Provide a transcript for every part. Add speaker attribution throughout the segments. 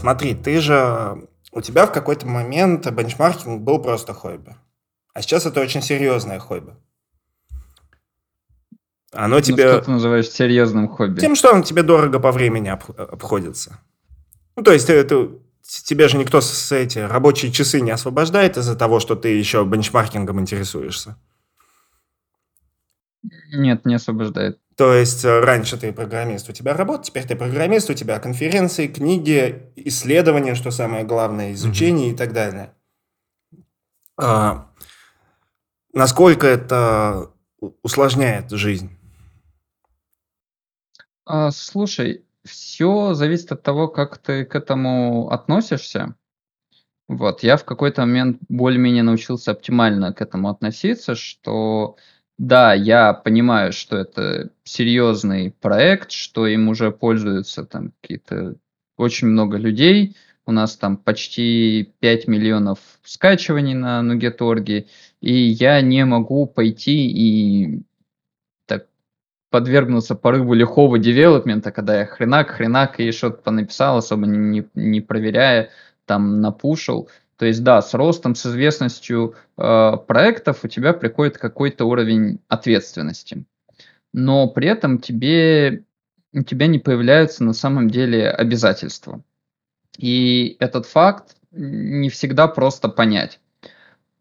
Speaker 1: смотри, ты же... У тебя в какой-то момент бенчмаркинг был просто хобби. А сейчас это очень серьезное хобби.
Speaker 2: Оно ну, тебе... Что ты называешь серьезным хобби?
Speaker 1: Тем, что оно тебе дорого по времени обходится. Ну, то есть, это, тебе же никто с эти рабочие часы не освобождает из-за того, что ты еще бенчмаркингом интересуешься.
Speaker 2: Нет, не освобождает.
Speaker 1: То есть э, раньше ты программист, у тебя работа, теперь ты программист, у тебя конференции, книги, исследования, что самое главное, изучение mm-hmm. и так далее. А, насколько это усложняет жизнь?
Speaker 2: А, слушай, все зависит от того, как ты к этому относишься. Вот, я в какой-то момент более-менее научился оптимально к этому относиться, что да, я понимаю, что это серьезный проект, что им уже пользуются там какие-то очень много людей. У нас там почти 5 миллионов скачиваний на Nuget.org, и я не могу пойти и так подвергнуться порыву лихого девелопмента, когда я хренак, хренак и что-то понаписал, особо не, не проверяя, там напушил. То есть, да, с ростом, с известностью э, проектов у тебя приходит какой-то уровень ответственности. Но при этом тебе, у тебя не появляются на самом деле обязательства. И этот факт не всегда просто понять.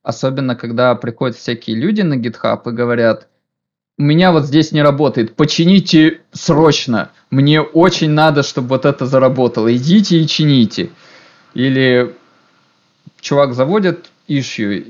Speaker 2: Особенно, когда приходят всякие люди на GitHub и говорят, у меня вот здесь не работает, почините срочно, мне очень надо, чтобы вот это заработало, идите и чините. Или чувак заводит ищу,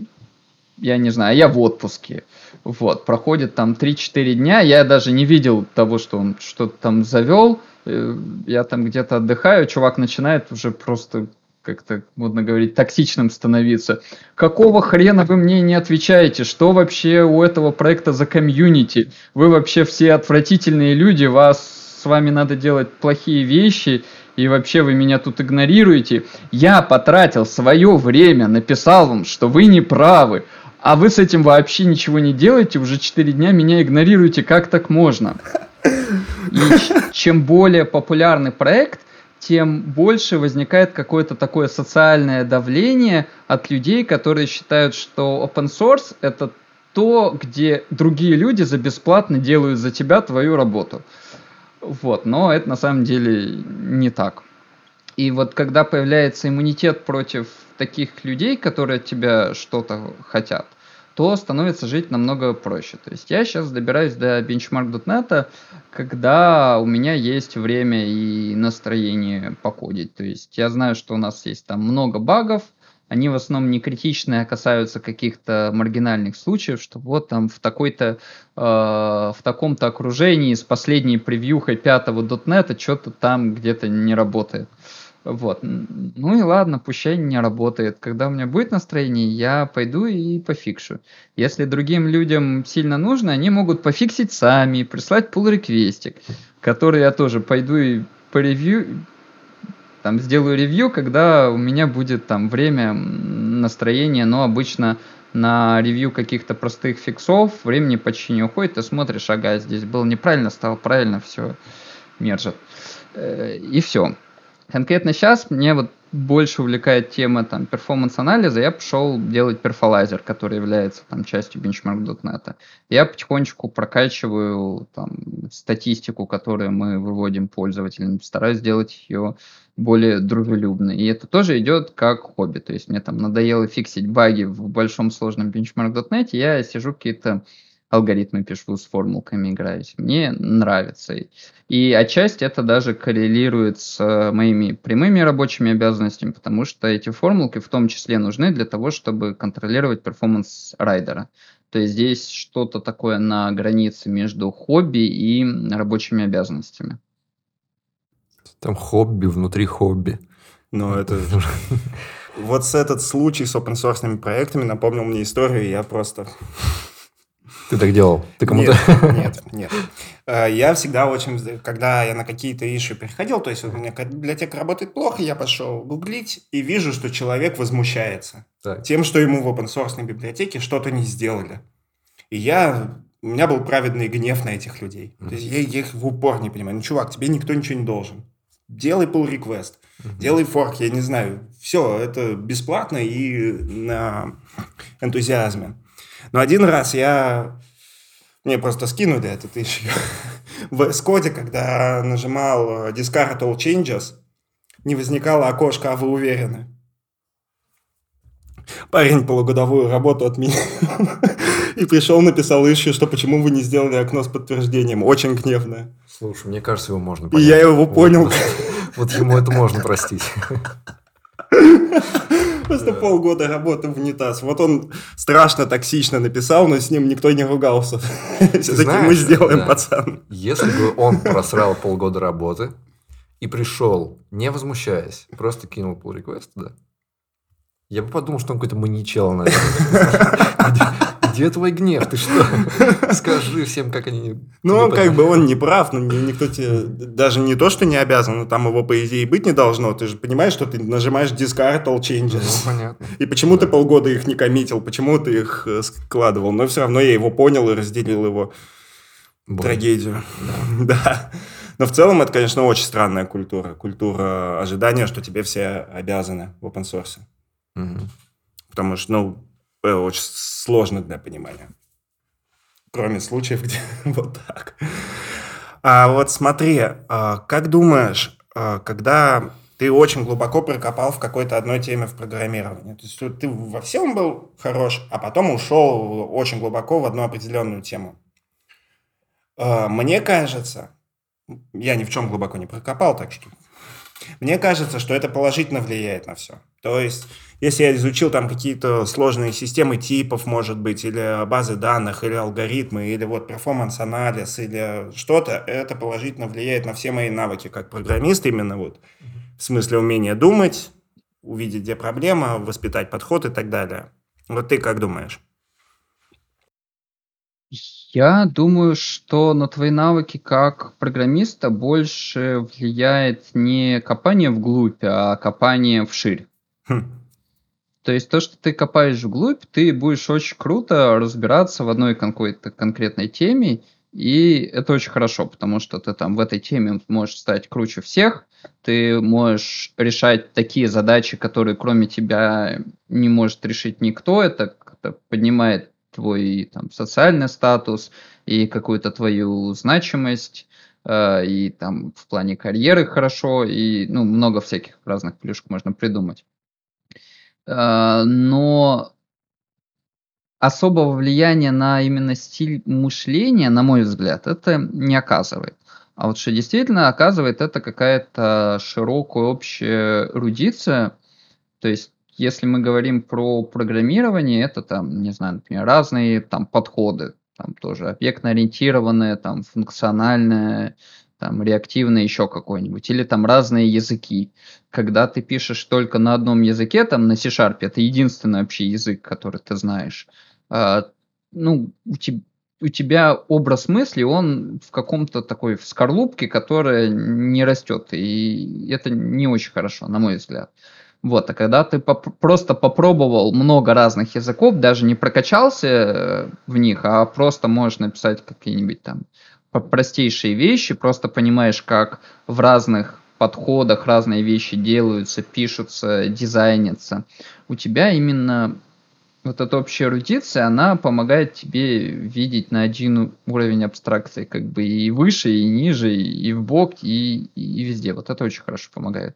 Speaker 2: я не знаю, я в отпуске. Вот, проходит там 3-4 дня, я даже не видел того, что он что-то там завел, э, я там где-то отдыхаю, чувак начинает уже просто как-то модно говорить, токсичным становиться. Какого хрена вы мне не отвечаете? Что вообще у этого проекта за комьюнити? Вы вообще все отвратительные люди, вас с вами надо делать плохие вещи, и вообще вы меня тут игнорируете. Я потратил свое время, написал вам, что вы не правы, а вы с этим вообще ничего не делаете, уже 4 дня меня игнорируете, как так можно? И чем более популярный проект, тем больше возникает какое-то такое социальное давление от людей, которые считают, что open source это то, где другие люди за бесплатно делают за тебя твою работу. Вот, но это на самом деле не так. И вот когда появляется иммунитет против таких людей, которые от тебя что-то хотят, то становится жить намного проще. То есть я сейчас добираюсь до benchmark.net, когда у меня есть время и настроение покодить. То есть я знаю, что у нас есть там много багов, они в основном не критичные, а касаются каких-то маргинальных случаев, что вот там в такой-то, э, в таком-то окружении с последней превьюхой пятого .NET что-то там где-то не работает. Вот. Ну и ладно, пущай не работает. Когда у меня будет настроение, я пойду и пофикшу. Если другим людям сильно нужно, они могут пофиксить сами, прислать pull реквестик который я тоже пойду и по ревью, там сделаю ревью, когда у меня будет там время, настроение, но обычно на ревью каких-то простых фиксов времени почти не уходит, ты смотришь, ага, здесь было неправильно, стало правильно, все мержит. Э, и все. Конкретно сейчас мне вот больше увлекает тема там перформанс-анализа, я пошел делать перфолайзер, который является там частью BenchmarkDotNet. Я потихонечку прокачиваю там статистику, которую мы выводим пользователям, стараюсь сделать ее более дружелюбной. И это тоже идет как хобби. То есть мне там надоело фиксить баги в большом сложном benchmark.net, я сижу какие-то алгоритмы пишу, с формулками играюсь. Мне нравится. И отчасти это даже коррелирует с э, моими прямыми рабочими обязанностями, потому что эти формулки в том числе нужны для того, чтобы контролировать перформанс Rider 'а. То есть здесь что-то такое на границе между хобби и рабочими обязанностями.
Speaker 3: Там хобби внутри хобби.
Speaker 1: Ну, это... Вот с этот случай с open source проектами напомнил мне историю, я просто
Speaker 3: ты так делал? Ты кому-то...
Speaker 1: Нет, нет, нет. Э, я всегда очень... Когда я на какие-то иши переходил, то есть у меня библиотека работает плохо, я пошел гуглить и вижу, что человек возмущается так. тем, что ему в open source библиотеке что-то не сделали. И я... У меня был праведный гнев на этих людей. Mm-hmm. То есть я, я их в упор не понимаю. Ну, чувак, тебе никто ничего не должен. делай pull request, mm-hmm. делай форк, я не знаю. Все, это бесплатно и на энтузиазме. Но один раз я... Мне просто скинули этот еще в S-коде, когда нажимал Discard All Changes, не возникало окошко «А вы уверены?» Парень полугодовую работу отменил и пришел, написал ищу, что почему вы не сделали окно с подтверждением. Очень гневное.
Speaker 3: Слушай, мне кажется, его можно
Speaker 1: понять. И я его понял.
Speaker 3: Вот ему это можно простить.
Speaker 1: Просто полгода работы в унитаз. Вот он страшно токсично написал, но с ним никто не ругался. Все-таки мы сделаем, пацан.
Speaker 3: Если бы он просрал полгода работы и пришел, не возмущаясь, просто кинул pull request, да, я бы подумал, что он какой-то маничел, наверное. Где твой гнев? Ты что? Скажи всем, как они...
Speaker 1: Ну, как бы он не прав, но никто тебе даже не то, что не обязан, но там его, по идее, быть не должно. Ты же понимаешь, что ты нажимаешь discard all changes. Ну, понятно. И почему ты полгода их не коммитил, почему ты их э, складывал. Но все равно я его понял и разделил его трагедию. Да. да. Но в целом это, конечно, очень странная культура. Культура ожидания, что тебе все обязаны в open source. Угу. Потому что, ну, очень сложно для понимания. Кроме случаев, где вот так. А вот смотри, а, как думаешь, а, когда ты очень глубоко прокопал в какой-то одной теме в программировании. То есть ты во всем был хорош, а потом ушел очень глубоко в одну определенную тему. А, мне кажется, я ни в чем глубоко не прокопал, так что мне кажется, что это положительно влияет на все. То есть если я изучил там какие-то сложные системы типов, может быть, или базы данных, или алгоритмы, или вот перформанс-анализ, или что-то, это положительно влияет на все мои навыки как программист, именно вот в смысле умения думать, увидеть, где проблема, воспитать подход и так далее. Вот ты как думаешь?
Speaker 2: Я думаю, что на твои навыки как программиста больше влияет не копание вглубь, а копание вширь. Хм. То есть то, что ты копаешь вглубь, ты будешь очень круто разбираться в одной какой-то конкретной теме, и это очень хорошо, потому что ты там в этой теме можешь стать круче всех, ты можешь решать такие задачи, которые кроме тебя не может решить никто, это поднимает твой там, социальный статус и какую-то твою значимость, э, и там в плане карьеры хорошо, и ну, много всяких разных плюшек можно придумать. Э, но особого влияния на именно стиль мышления, на мой взгляд, это не оказывает. А вот что действительно оказывает, это какая-то широкая общая рудиция. То есть, если мы говорим про программирование, это там, не знаю, например, разные там подходы. Там тоже объектно-ориентированное, там функциональное, там реактивный еще какой-нибудь, или там разные языки. Когда ты пишешь только на одном языке, там на C-Sharp, это единственный вообще язык, который ты знаешь, а, ну, у, te, у тебя образ мысли, он в каком-то такой в скорлупке, которая не растет, и это не очень хорошо, на мой взгляд. Вот, а когда ты поп- просто попробовал много разных языков, даже не прокачался э, в них, а просто можешь написать какие-нибудь там простейшие вещи, просто понимаешь, как в разных подходах разные вещи делаются, пишутся, дизайнятся. У тебя именно вот эта общая эрудиция, она помогает тебе видеть на один уровень абстракции, как бы и выше, и ниже, и в бок, и, и везде. Вот это очень хорошо помогает.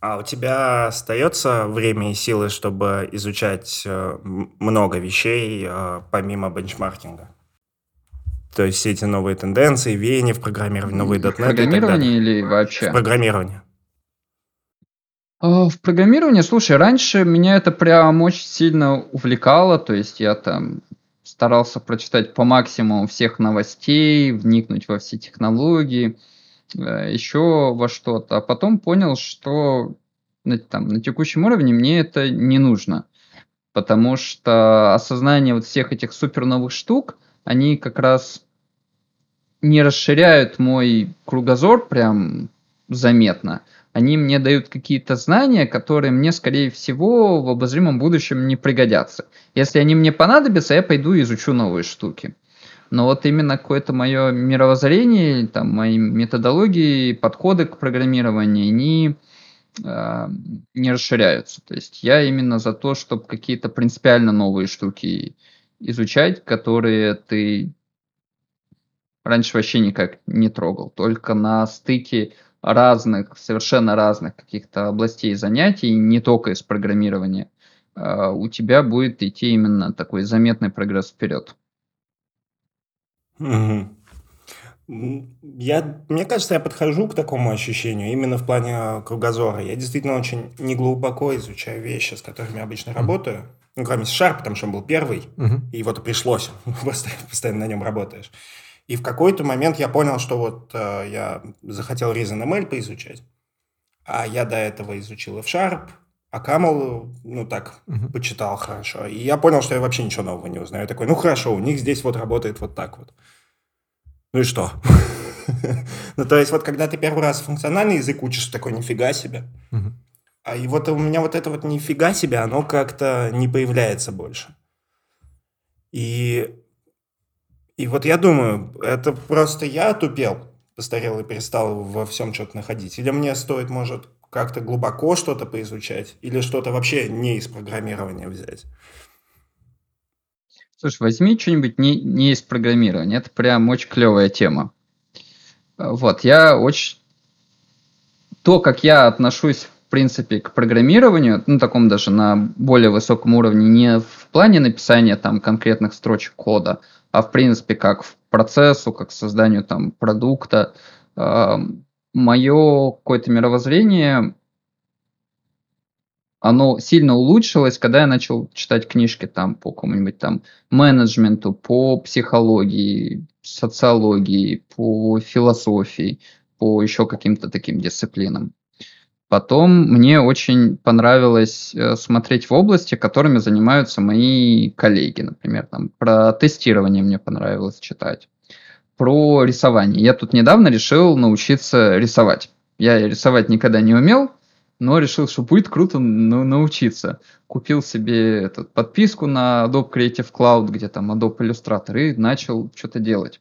Speaker 1: А у тебя остается время и силы, чтобы изучать э, много вещей э, помимо бенчмаркинга? То есть все эти новые тенденции, веяния в программировании, новые .NET
Speaker 2: Программирование или вообще?
Speaker 1: В программировании.
Speaker 2: А, в программировании, слушай, раньше меня это прям очень сильно увлекало, то есть я там старался прочитать по максимуму всех новостей, вникнуть во все технологии, еще во что-то, а потом понял, что на, там, на текущем уровне мне это не нужно, потому что осознание вот всех этих супер новых штук, они как раз не расширяют мой кругозор прям заметно. Они мне дают какие-то знания, которые мне, скорее всего, в обозримом будущем не пригодятся. Если они мне понадобятся, я пойду и изучу новые штуки. Но вот именно какое-то мое мировоззрение, там, мои методологии, подходы к программированию, они э, не расширяются. То есть я именно за то, чтобы какие-то принципиально новые штуки изучать, которые ты раньше вообще никак не трогал. Только на стыке разных, совершенно разных каких-то областей занятий, не только из программирования, э, у тебя будет идти именно такой заметный прогресс вперед.
Speaker 1: Угу. Я, мне кажется, я подхожу к такому ощущению именно в плане кругозора. Я действительно очень неглубоко изучаю вещи, с которыми я обычно работаю. Ну, кроме C-Sharp, потому что он был первый, uh и вот пришлось, постоянно, на нем работаешь. И в какой-то момент я понял, что вот э, я захотел ReasonML поизучать, а я до этого изучил F-Sharp, а Камал, ну так, uh почитал хорошо. И я понял, что я вообще ничего нового не узнаю. Я такой, ну хорошо, у них здесь вот работает вот так вот. Ну и что? ну, то есть, вот когда ты первый раз функциональный язык учишь, такой, нифига себе. А и вот у меня вот это вот нифига себе, оно как-то не появляется больше. И, и вот я думаю, это просто я тупел, постарел и перестал во всем что-то находить. Или мне стоит, может, как-то глубоко что-то поизучать, или что-то вообще не из программирования взять.
Speaker 2: Слушай, возьми что-нибудь не, не из программирования. Это прям очень клевая тема. Вот, я очень... То, как я отношусь, в принципе, к программированию, ну, таком даже на более высоком уровне, не в плане написания там конкретных строчек кода, а в принципе, как в процессу, как к созданию там продукта, э, мое какое-то мировоззрение оно сильно улучшилось, когда я начал читать книжки там по какому-нибудь там менеджменту, по психологии, социологии, по философии, по еще каким-то таким дисциплинам. Потом мне очень понравилось э, смотреть в области, которыми занимаются мои коллеги. Например, там, про тестирование мне понравилось читать. Про рисование. Я тут недавно решил научиться рисовать. Я рисовать никогда не умел, но решил, что будет круто ну, научиться. Купил себе этот, подписку на Adobe Creative Cloud, где там Adobe Illustrator, и начал что-то делать.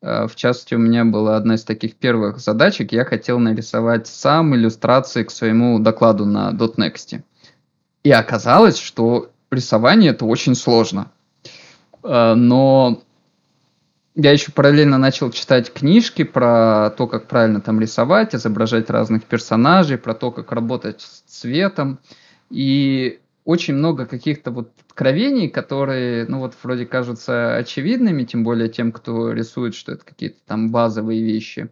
Speaker 2: Э, в частности, у меня была одна из таких первых задачек. Я хотел нарисовать сам иллюстрации к своему докладу на .next. И оказалось, что рисование это очень сложно. Э, но я еще параллельно начал читать книжки про то, как правильно там рисовать, изображать разных персонажей, про то, как работать с цветом. И очень много каких-то вот откровений, которые, ну вот, вроде кажутся очевидными, тем более тем, кто рисует, что это какие-то там базовые вещи.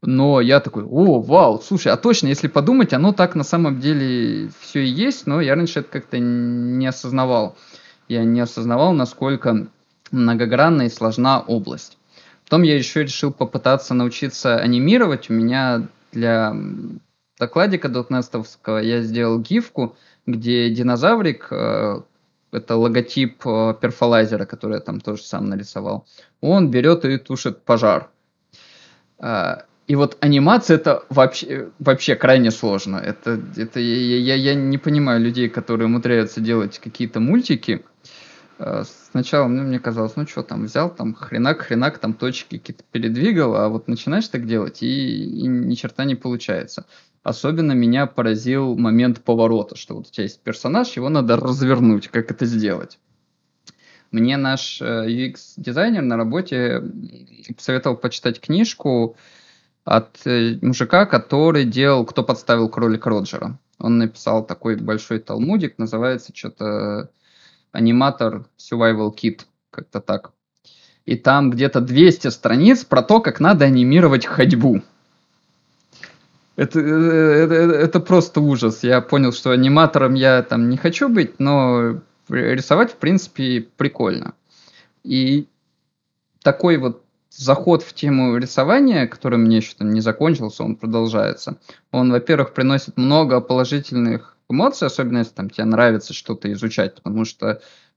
Speaker 2: Но я такой, о, вау, слушай, а точно, если подумать, оно так на самом деле все и есть, но я раньше это как-то не осознавал. Я не осознавал, насколько многогранная и сложна область. Потом я еще решил попытаться научиться анимировать. У меня для докладика дотнестовского я сделал гифку, где динозаврик, э, это логотип э, перфолайзера, который я там тоже сам нарисовал, он берет и тушит пожар. Э, и вот анимация это вообще, вообще крайне сложно. Это, это я, я, я не понимаю людей, которые умудряются делать какие-то мультики, Э, сначала ну, мне казалось, ну что там, взял там хренак, хренак, там точки какие-то передвигал, а вот начинаешь так делать, и, и ни черта не получается. Особенно меня поразил момент поворота, что вот у тебя есть персонаж, его надо развернуть, как это сделать. Мне наш э, UX-дизайнер на работе посоветовал почитать книжку от э, мужика, который делал «Кто подставил кролика Роджера». Он написал такой большой талмудик, называется что-то аниматор Survival Kit, как-то так. И там где-то 200 страниц про то, как надо анимировать ходьбу. Это, это, это просто ужас. Я понял, что аниматором я там не хочу быть, но рисовать, в принципе, прикольно. И такой вот заход в тему рисования, который мне еще там не закончился, он продолжается. Он, во-первых, приносит много положительных эмоции, особенно если там тебе нравится что-то изучать, потому что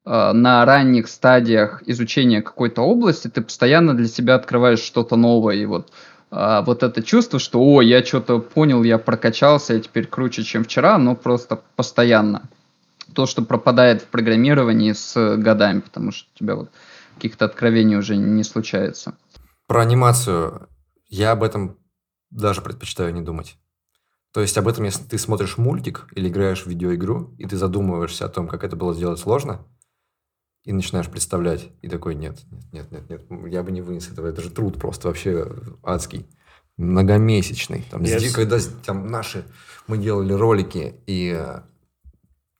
Speaker 2: э, на ранних стадиях изучения какой-то области ты постоянно для себя открываешь что-то новое, и вот э, вот это чувство, что о, я что-то понял, я прокачался, я теперь круче, чем вчера, но просто постоянно. То, что пропадает в программировании с годами, потому что у тебя вот каких-то откровений уже не случается.
Speaker 3: Про анимацию. Я об этом даже предпочитаю не думать. То есть об этом, если ты смотришь мультик или играешь в видеоигру, и ты задумываешься о том, как это было сделать сложно, и начинаешь представлять, и такой, нет, нет, нет, нет, нет, я бы не вынес этого, это же труд просто вообще адский, многомесячный. Там, yes. здесь, когда там наши, мы делали ролики и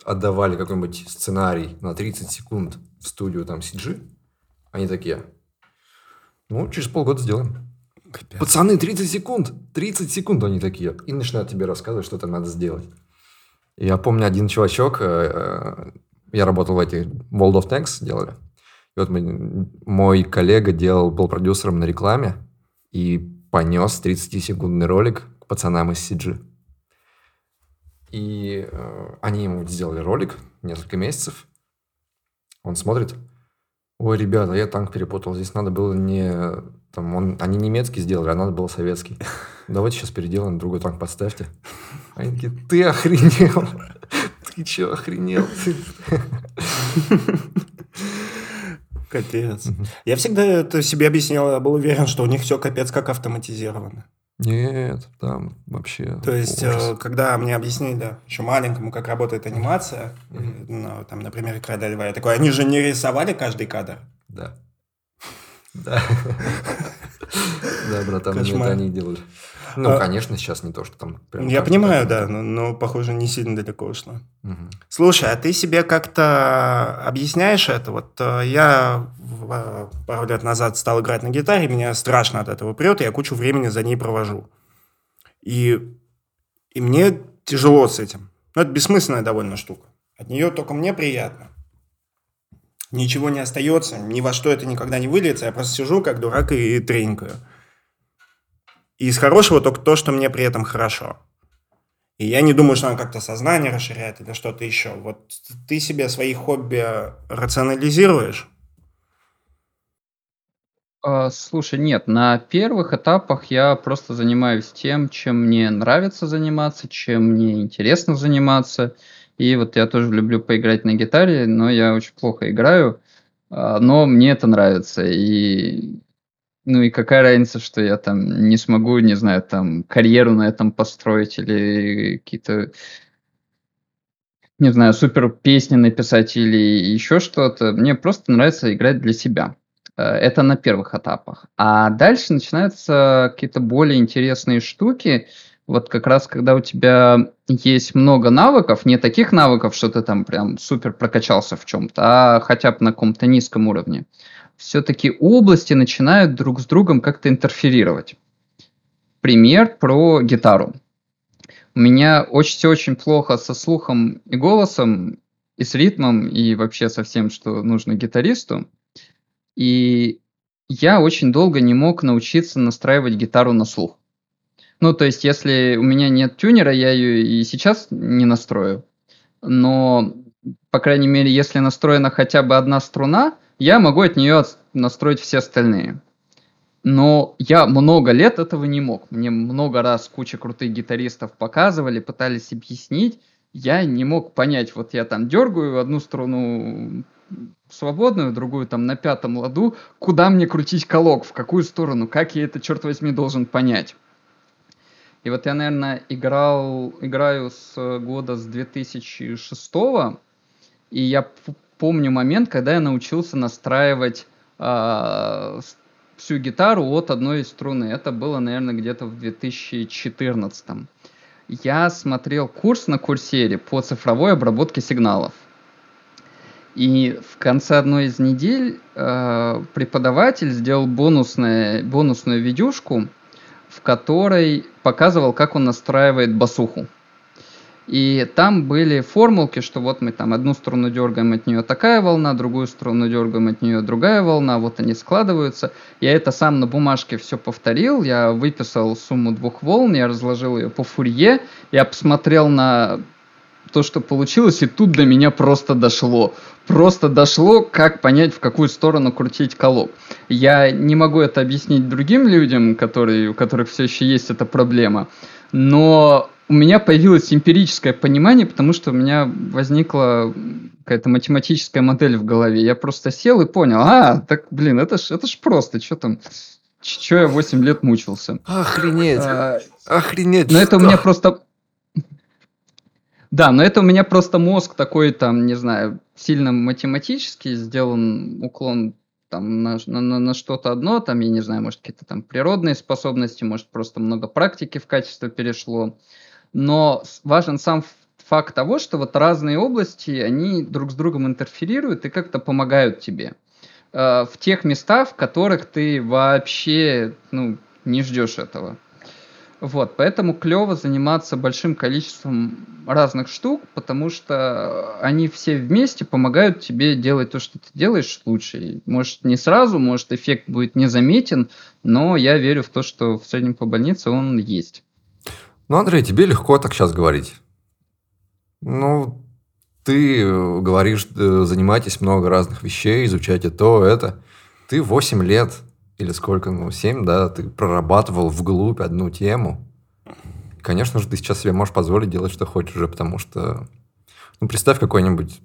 Speaker 3: отдавали какой-нибудь сценарий на 30 секунд в студию там CG, они такие, ну, через полгода сделаем. Капец. Пацаны, 30 секунд, 30 секунд они такие. И начинают тебе рассказывать, что там надо сделать. Я помню, один чувачок, э, э, я работал в этих World of Tanks делали. И вот мы, мой коллега делал, был продюсером на рекламе и понес 30-секундный ролик к пацанам из CG. И э, они ему сделали ролик несколько месяцев. Он смотрит. Ой, ребята, я танк перепутал. Здесь надо было не... Там, он, они немецкий сделали, а надо было советский. Давайте сейчас переделаем, другой танк подставьте. Они такие, ты охренел? Ты че, охренел?
Speaker 1: Капец. Я всегда это себе объяснял, я был уверен, что у них все капец как автоматизировано.
Speaker 3: Нет, там вообще.
Speaker 1: То есть, ужас. Э, когда мне объяснили еще маленькому, как работает анимация, mm-hmm. ну, там, например, Крада Льва, я такой, они же не рисовали каждый кадр.
Speaker 3: Да. Да. Да, братан, это они делали. Ну, а, конечно, сейчас не то, что там...
Speaker 1: Прям я понимаю, да, но, но, похоже, не сильно далеко ушло. Угу. Слушай, а ты себе как-то объясняешь это? Вот э, я э, пару лет назад стал играть на гитаре, меня страшно от этого прет, и я кучу времени за ней провожу. И, и мне тяжело с этим. Ну, это бессмысленная довольно штука. От нее только мне приятно. Ничего не остается, ни во что это никогда не выльется. Я просто сижу как дурак и тренькаю. И из хорошего только то, что мне при этом хорошо. И я не думаю, что он как-то сознание расширяет или что-то еще. Вот ты себе свои хобби рационализируешь?
Speaker 2: А, слушай, нет, на первых этапах я просто занимаюсь тем, чем мне нравится заниматься, чем мне интересно заниматься. И вот я тоже люблю поиграть на гитаре, но я очень плохо играю, а, но мне это нравится. И ну и какая разница, что я там не смогу, не знаю, там карьеру на этом построить или какие-то, не знаю, супер песни написать или еще что-то. Мне просто нравится играть для себя. Э, это на первых этапах. А дальше начинаются какие-то более интересные штуки. Вот как раз когда у тебя есть много навыков, не таких навыков, что ты там прям супер прокачался в чем-то, а хотя бы на каком-то низком уровне все-таки области начинают друг с другом как-то интерферировать. Пример про гитару. У меня очень все очень плохо со слухом и голосом, и с ритмом, и вообще со всем, что нужно гитаристу. И я очень долго не мог научиться настраивать гитару на слух. Ну, то есть, если у меня нет тюнера, я ее и сейчас не настрою. Но, по крайней мере, если настроена хотя бы одна струна, я могу от нее настроить все остальные. Но я много лет этого не мог. Мне много раз куча крутых гитаристов показывали, пытались объяснить. Я не мог понять, вот я там дергаю одну струну свободную, другую там на пятом ладу, куда мне крутить колок, в какую сторону, как я это, черт возьми, должен понять. И вот я, наверное, играл, играю с года с 2006 и я помню момент, когда я научился настраивать э, всю гитару от одной струны. Это было, наверное, где-то в 2014. Я смотрел курс на курсере по цифровой обработке сигналов. И в конце одной из недель э, преподаватель сделал бонусное, бонусную видюшку, в которой показывал, как он настраивает басуху. И там были формулки, что вот мы там одну струну дергаем, от нее такая волна, другую струну дергаем, от нее другая волна, вот они складываются. Я это сам на бумажке все повторил, я выписал сумму двух волн, я разложил ее по фурье, я посмотрел на то, что получилось, и тут до меня просто дошло. Просто дошло, как понять, в какую сторону крутить колок. Я не могу это объяснить другим людям, которые, у которых все еще есть эта проблема, но у меня появилось эмпирическое понимание, потому что у меня возникла какая-то математическая модель в голове. Я просто сел и понял, а, так, блин, это ж, это ж просто, что там, что я 8 лет мучился.
Speaker 3: Охренеть, а, охренеть.
Speaker 2: Но это у меня просто... Да, но это у меня просто мозг такой, там, не знаю, сильно математический, сделан уклон там на, на, на что-то одно, там, я не знаю, может, какие-то там природные способности, может, просто много практики в качество перешло. Но важен сам факт того, что вот разные области, они друг с другом интерферируют и как-то помогают тебе э, в тех местах, в которых ты вообще ну, не ждешь этого. Вот, поэтому клево заниматься большим количеством разных штук, потому что они все вместе помогают тебе делать то, что ты делаешь лучше. Может, не сразу, может, эффект будет незаметен, но я верю в то, что в среднем по больнице он есть.
Speaker 3: Ну, Андрей, тебе легко так сейчас говорить. Ну, ты говоришь, э, занимайтесь много разных вещей, изучайте то, это. Ты 8 лет или сколько, ну, 7, да, ты прорабатывал вглубь одну тему. Конечно же, ты сейчас себе можешь позволить делать, что хочешь уже, потому что... Ну, представь какой-нибудь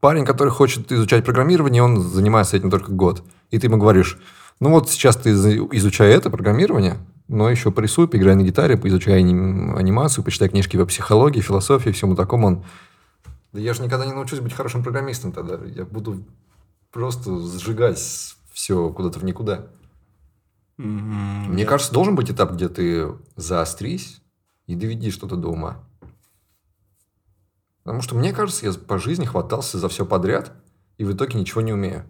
Speaker 3: парень, который хочет изучать программирование, он занимается этим только год. И ты ему говоришь, ну вот сейчас ты изучай это программирование, но еще порисуй, поиграй на гитаре, поизучай анимацию, почитай книжки по психологии, философии, всему такому. Он, да я же никогда не научусь быть хорошим программистом тогда. Я буду просто сжигать все куда-то в никуда. Mm-hmm. Мне кажется, должен быть этап, где ты заострись и доведи что-то до ума. Потому что, мне кажется, я по жизни хватался за все подряд и в итоге ничего не умею.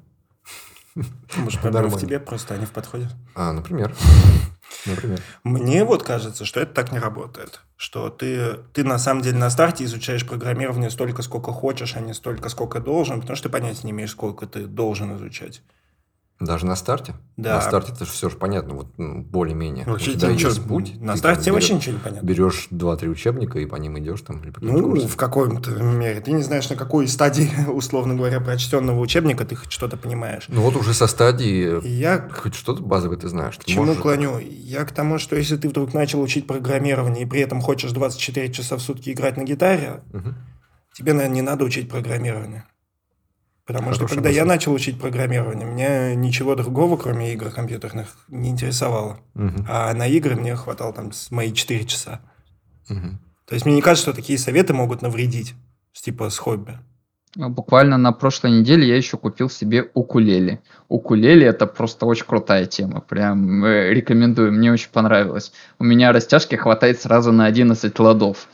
Speaker 1: Может, проблема в тебе, просто они в подходе?
Speaker 3: А, например.
Speaker 1: Например. Мне вот кажется, что это так не работает. Что ты, ты на самом деле на старте изучаешь программирование столько, сколько хочешь, а не столько, сколько должен, потому что ты понятия не имеешь, сколько ты должен изучать.
Speaker 3: Даже на старте?
Speaker 1: Да.
Speaker 3: На старте это же все же понятно, вот ну, более-менее.
Speaker 1: Вообще тебе ничего, путь. На старте тебе вообще ничего не понятно.
Speaker 3: Берешь два-три учебника и по ним идешь там. Или по
Speaker 1: ну, курсам. в каком-то мере. Ты не знаешь, на какой стадии, условно говоря, прочтенного учебника ты хоть что-то понимаешь.
Speaker 3: Ну вот уже со стадии
Speaker 1: я...
Speaker 3: хоть что-то базовое ты знаешь.
Speaker 1: К чему клоню? Я к тому, что если ты вдруг начал учить программирование и при этом хочешь 24 часа в сутки играть на гитаре, угу. тебе, наверное, не надо учить программирование. Потому Хороший что когда мысль. я начал учить программирование, меня ничего другого, кроме игр компьютерных, не интересовало. Угу. А на игры мне хватало там мои 4 часа. Угу. То есть мне не кажется, что такие советы могут навредить, типа с хобби.
Speaker 2: А буквально на прошлой неделе я еще купил себе укулеле. Укулеле это просто очень крутая тема. Прям э, рекомендую, мне очень понравилось. У меня растяжки хватает сразу на 11 ладов.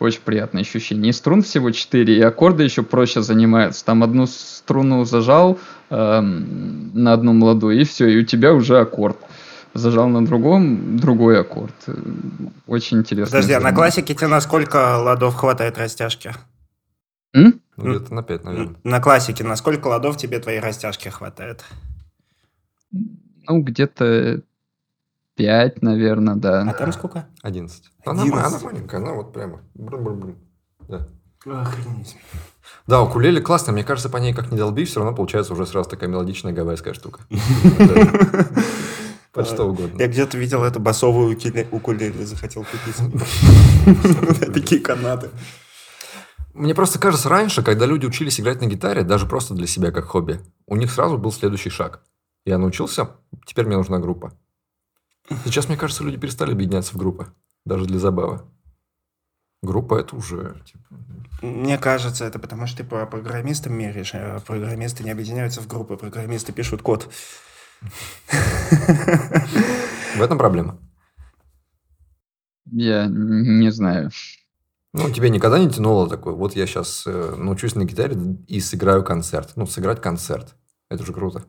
Speaker 2: Очень приятное ощущение. И струн всего 4, и аккорды еще проще занимаются. Там одну струну зажал эм, на одном ладу, и все, и у тебя уже аккорд. Зажал на другом, другой аккорд. Очень интересно.
Speaker 1: Подожди, а на классике тебе на сколько ладов хватает растяжки?
Speaker 2: М?
Speaker 3: Ну, где-то на 5, наверное.
Speaker 1: На классике на сколько ладов тебе твоей растяжки хватает?
Speaker 2: Ну, где-то 5, наверное, да.
Speaker 1: А там сколько?
Speaker 3: 11. 11. Она, она маленькая, она вот прямо. Брум-брум-брум. Да.
Speaker 1: Охренеть.
Speaker 3: Да, укулеле классно. Мне кажется, по ней как не долби, все равно получается уже сразу такая мелодичная гавайская штука. Под что угодно.
Speaker 1: Я где-то видел это басовую укулеле, захотел купить. Такие канаты.
Speaker 3: Мне просто кажется, раньше, когда люди учились играть на гитаре, даже просто для себя как хобби, у них сразу был следующий шаг. Я научился, теперь мне нужна группа. Сейчас, мне кажется, люди перестали объединяться в группы, даже для забавы. Группа это уже... Типа...
Speaker 1: Мне кажется, это потому что ты по программистам меряешь, а программисты не объединяются в группы, программисты пишут код.
Speaker 3: В этом проблема.
Speaker 2: Я не знаю.
Speaker 3: Ну, тебе никогда не тянуло такое, вот я сейчас э, научусь на гитаре и сыграю концерт. Ну, сыграть концерт. Это же круто.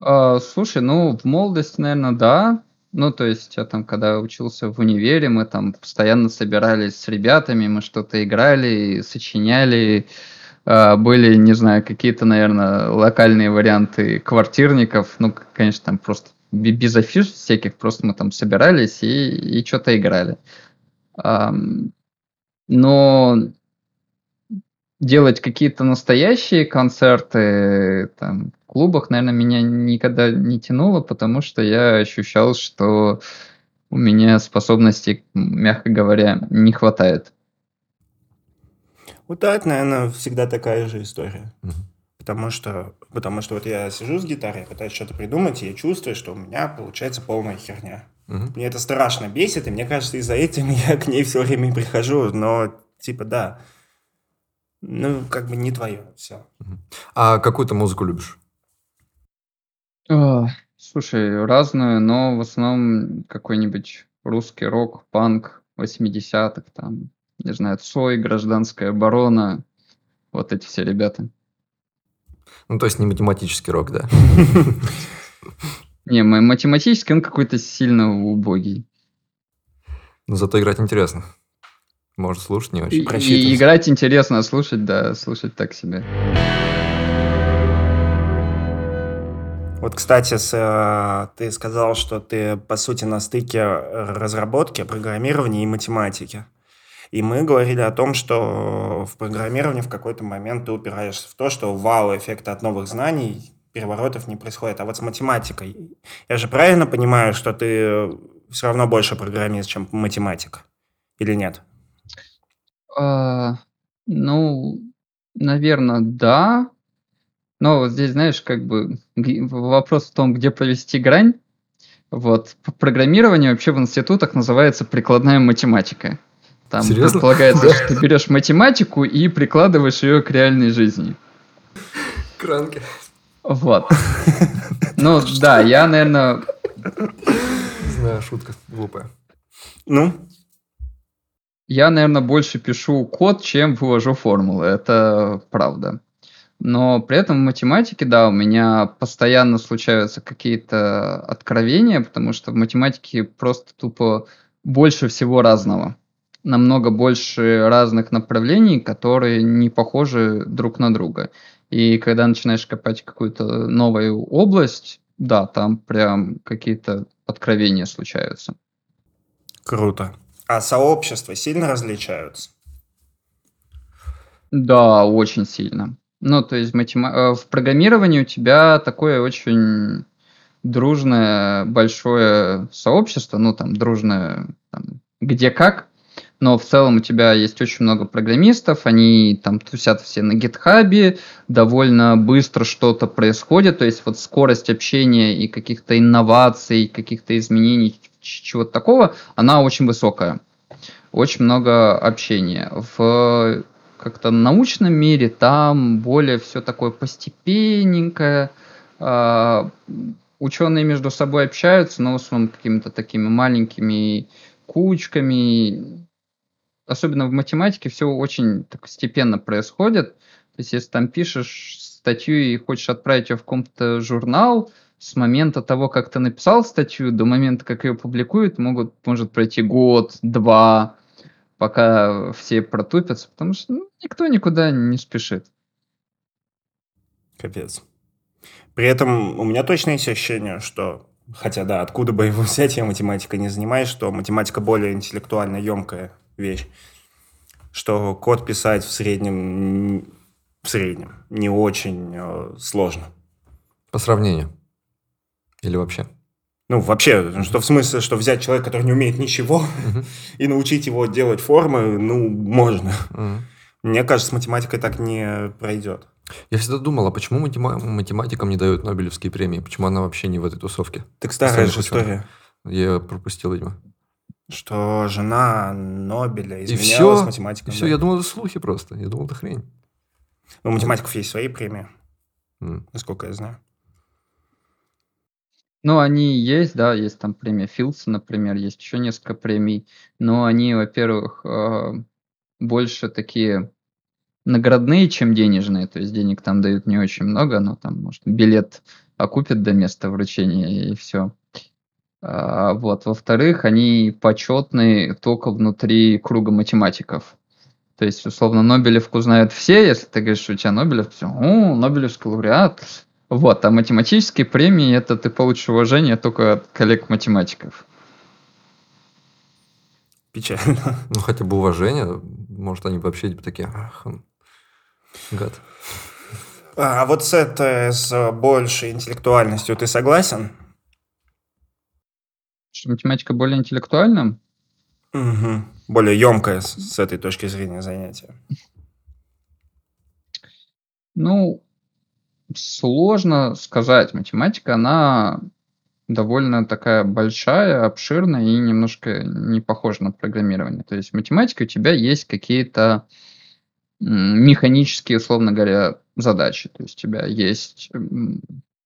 Speaker 2: А, слушай, ну, в молодости, наверное, да. Ну, то есть, я там, когда учился в универе, мы там постоянно собирались с ребятами, мы что-то играли, сочиняли. А, были, не знаю, какие-то, наверное, локальные варианты квартирников. Ну, конечно, там просто без афиш всяких, просто мы там собирались и, и что-то играли. Но делать какие-то настоящие концерты там, в клубах, наверное, меня никогда не тянуло, потому что я ощущал, что у меня способностей, мягко говоря, не хватает.
Speaker 1: Вот это, наверное, всегда такая же история. Угу. Потому что, потому что вот я сижу с гитарой, пытаюсь что-то придумать, и я чувствую, что у меня получается полная херня. Угу. Мне это страшно бесит, и мне кажется, из-за этого я к ней все время прихожу, но типа да, ну как бы не твое, все.
Speaker 3: А какую то музыку любишь?
Speaker 2: О, слушай, разную, но в основном какой-нибудь русский рок, панк 80-х, там, не знаю, Цой, Гражданская оборона, вот эти все ребята.
Speaker 3: Ну, то есть не математический рок, да?
Speaker 2: Не, математический он какой-то сильно убогий.
Speaker 3: Но зато играть интересно. Может, слушать не очень.
Speaker 2: И, и играть интересно, а слушать, да, слушать так себе.
Speaker 1: Вот, кстати, с, э, ты сказал, что ты, по сути, на стыке разработки, программирования и математики. И мы говорили о том, что в программировании в какой-то момент ты упираешься в то, что вау-эффекта от новых знаний, переворотов не происходит. А вот с математикой, я же правильно понимаю, что ты все равно больше программист, чем математик? Или нет?
Speaker 2: А, ну, наверное, да. Но вот здесь, знаешь, как бы вопрос в том, где провести грань. Вот. Программирование вообще в институтах называется прикладная математика. Там Серьезно? предполагается, что ты берешь математику и прикладываешь ее к реальной жизни.
Speaker 3: Кранки.
Speaker 2: Вот. Ну, да, я, наверное...
Speaker 3: Не знаю, шутка глупая.
Speaker 1: Ну?
Speaker 2: Я, наверное, больше пишу код, чем вывожу формулы. Это правда. Но при этом в математике, да, у меня постоянно случаются какие-то откровения, потому что в математике просто тупо больше всего разного намного больше разных направлений, которые не похожи друг на друга. И когда начинаешь копать какую-то новую область, да, там прям какие-то откровения случаются.
Speaker 1: Круто. А сообщества сильно различаются?
Speaker 2: Да, очень сильно. Ну, то есть матема... Э, в программировании у тебя такое очень дружное большое сообщество, ну, там, дружное, там, где как, но в целом у тебя есть очень много программистов, они там тусят все на гитхабе, довольно быстро что-то происходит, то есть вот скорость общения и каких-то инноваций, каких-то изменений, чего-то такого, она очень высокая. Очень много общения. В как-то научном мире там более все такое постепенненькое, а, ученые между собой общаются, но в основном какими-то такими маленькими кучками, особенно в математике, все очень так постепенно происходит. То есть, если там пишешь статью и хочешь отправить ее в каком-то журнал, с момента того, как ты написал статью, до момента, как ее публикуют, могут, может пройти год, два, пока все протупятся, потому что ну, никто никуда не спешит.
Speaker 1: Капец. При этом у меня точно есть ощущение, что, хотя да, откуда бы его взять, я математикой не занимаюсь, что математика более интеллектуально емкая вещь, что код писать в среднем, в среднем не очень э, сложно.
Speaker 3: По сравнению? Или вообще?
Speaker 1: Ну, вообще, что в смысле, что взять человека, который не умеет ничего, uh-huh. и научить его делать формы, ну, можно. Uh-huh. Мне кажется, с математикой так не пройдет.
Speaker 3: Я всегда думал, а почему математикам не дают Нобелевские премии? Почему она вообще не в этой тусовке?
Speaker 1: Так старая же история.
Speaker 3: Я пропустил, видимо.
Speaker 1: Что жена Нобеля изменялась и математиком.
Speaker 3: И все, я думал, это слухи просто. Я думал, это хрень.
Speaker 1: Ну, у математиков есть свои премии, mm. насколько я знаю.
Speaker 2: Ну, они есть, да, есть там премия Филдса, например, есть еще несколько премий, но они, во-первых, э, больше такие наградные, чем денежные, то есть денег там дают не очень много, но там, может, билет окупят до места вручения и все. А, вот. Во-вторых, они почетные только внутри круга математиков. То есть, условно, Нобелевку знают все, если ты говоришь, что у тебя Нобелев, все, о, Нобелевский лауреат. Вот, а математические премии, это ты получишь уважение только от коллег-математиков.
Speaker 1: Печально.
Speaker 3: Ну, хотя бы уважение. Может, они вообще типа такие, ах, гад.
Speaker 1: А вот с этой, с большей интеллектуальностью ты согласен?
Speaker 2: Что математика более интеллектуальна?
Speaker 1: Угу. Более емкое с, с этой точки зрения занятия.
Speaker 2: Ну, сложно сказать. Математика, она довольно такая большая, обширная и немножко не похожа на программирование. То есть в математике у тебя есть какие-то механические, условно говоря, задачи. То есть у тебя есть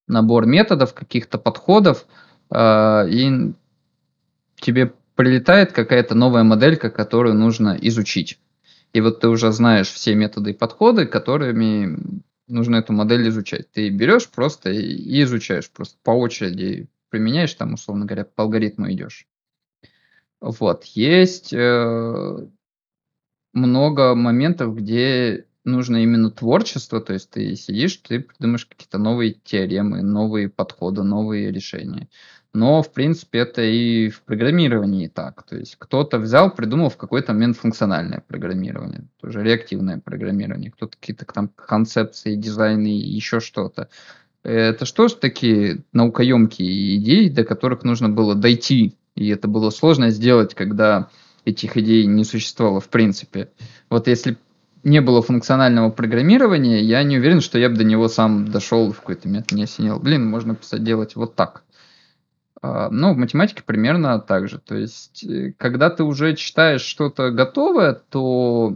Speaker 2: набор методов, каких-то подходов, э, и тебе прилетает какая-то новая моделька, которую нужно изучить. И вот ты уже знаешь все методы и подходы, которыми нужно эту модель изучать. Ты берешь просто и изучаешь, просто по очереди применяешь, там, условно говоря, по алгоритму идешь. Вот. Есть э, много моментов, где нужно именно творчество, то есть ты сидишь, ты придумаешь какие-то новые теоремы, новые подходы, новые решения. Но, в принципе, это и в программировании так. То есть кто-то взял, придумал в какой-то момент функциональное программирование, тоже реактивное программирование, кто-то какие-то там концепции, дизайны, еще что-то. Это что ж такие наукоемкие идеи, до которых нужно было дойти, и это было сложно сделать, когда этих идей не существовало в принципе. Вот если не было функционального программирования, я не уверен, что я бы до него сам дошел в какой-то момент, мне осенил. Блин, можно делать вот так. А, ну, в математике примерно так же. То есть, э, когда ты уже читаешь что-то готовое, то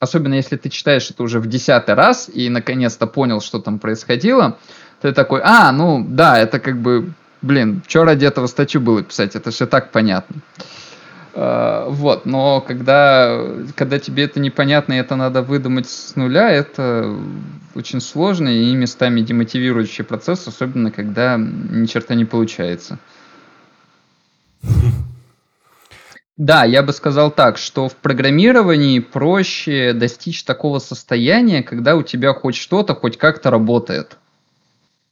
Speaker 2: особенно если ты читаешь это уже в десятый раз и наконец-то понял, что там происходило, ты такой, а, ну да, это как бы, блин, что ради этого статью было писать, это все так понятно. А, вот, но когда, когда тебе это непонятно, и это надо выдумать с нуля, это очень сложный и местами демотивирующий процесс, особенно когда ни черта не получается. Да, я бы сказал так, что в программировании проще достичь такого состояния, когда у тебя хоть что-то, хоть как-то работает.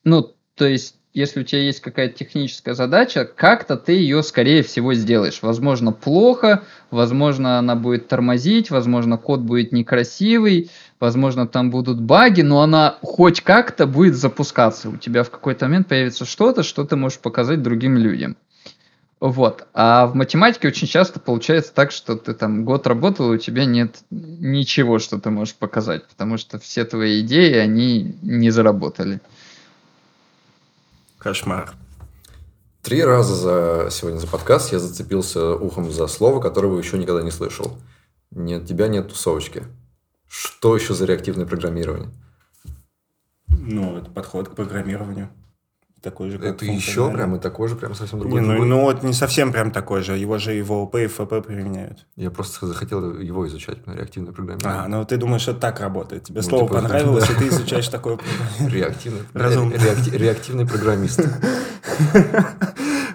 Speaker 2: Ну, то есть если у тебя есть какая-то техническая задача, как-то ты ее, скорее всего, сделаешь. Возможно, плохо, возможно, она будет тормозить, возможно, код будет некрасивый, возможно, там будут баги, но она хоть как-то будет запускаться. У тебя в какой-то момент появится что-то, что ты можешь показать другим людям. Вот. А в математике очень часто получается так, что ты там год работал, и у тебя нет ничего, что ты можешь показать, потому что все твои идеи, они не заработали.
Speaker 1: Кошмар.
Speaker 3: Три раза за сегодня за подкаст я зацепился ухом за слово, которого еще никогда не слышал. Нет тебя, нет тусовочки. Что еще за реактивное программирование?
Speaker 1: Ну, это подход к программированию такой же,
Speaker 3: как Это еще прям и такой же, прям совсем другой.
Speaker 1: Не, ну, ну вот не совсем прям такой же. Его же и в ООП, и в ФП применяют.
Speaker 3: Я просто захотел его изучать, реактивное программирование.
Speaker 1: А, ну ты думаешь, что так работает. Тебе ну, слово типа, понравилось, да. и ты изучаешь такое
Speaker 3: Реактивный, реакти, реактивный программист.